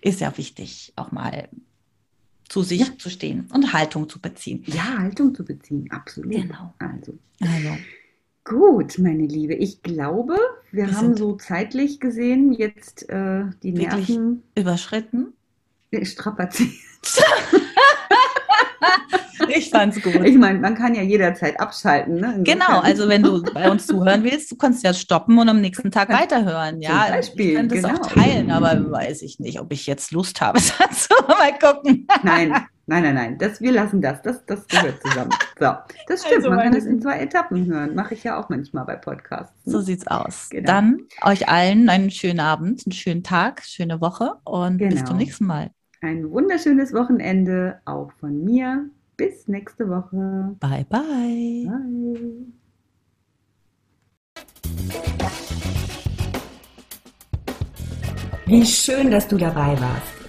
ist ja wichtig, auch mal zu sich zu stehen und Haltung zu beziehen. Ja, Haltung zu beziehen, absolut. Genau. Also. also. Gut, meine Liebe. Ich glaube, wir, wir haben so zeitlich gesehen jetzt äh, die Nerven überschritten. Strapaziert. ich fand's gut. Ich meine, man kann ja jederzeit abschalten. Ne? Genau, also wenn du bei uns zuhören willst, du kannst ja stoppen und am nächsten Tag weiterhören. Ja, Beispiel, ich könnte es genau. auch teilen, aber weiß ich nicht, ob ich jetzt Lust habe dazu. Mal gucken. Nein, Nein, nein, nein, das, wir lassen das. Das, das gehört zusammen. So, das stimmt. Also man kann es in zwei Etappen hören. Mache ich ja auch manchmal bei Podcasts. Ne? So sieht's aus. Genau. Dann euch allen einen schönen Abend, einen schönen Tag, schöne Woche und genau. bis zum nächsten Mal. Ein wunderschönes Wochenende auch von mir. Bis nächste Woche. Bye, bye. Bye. Wie schön, dass du dabei warst.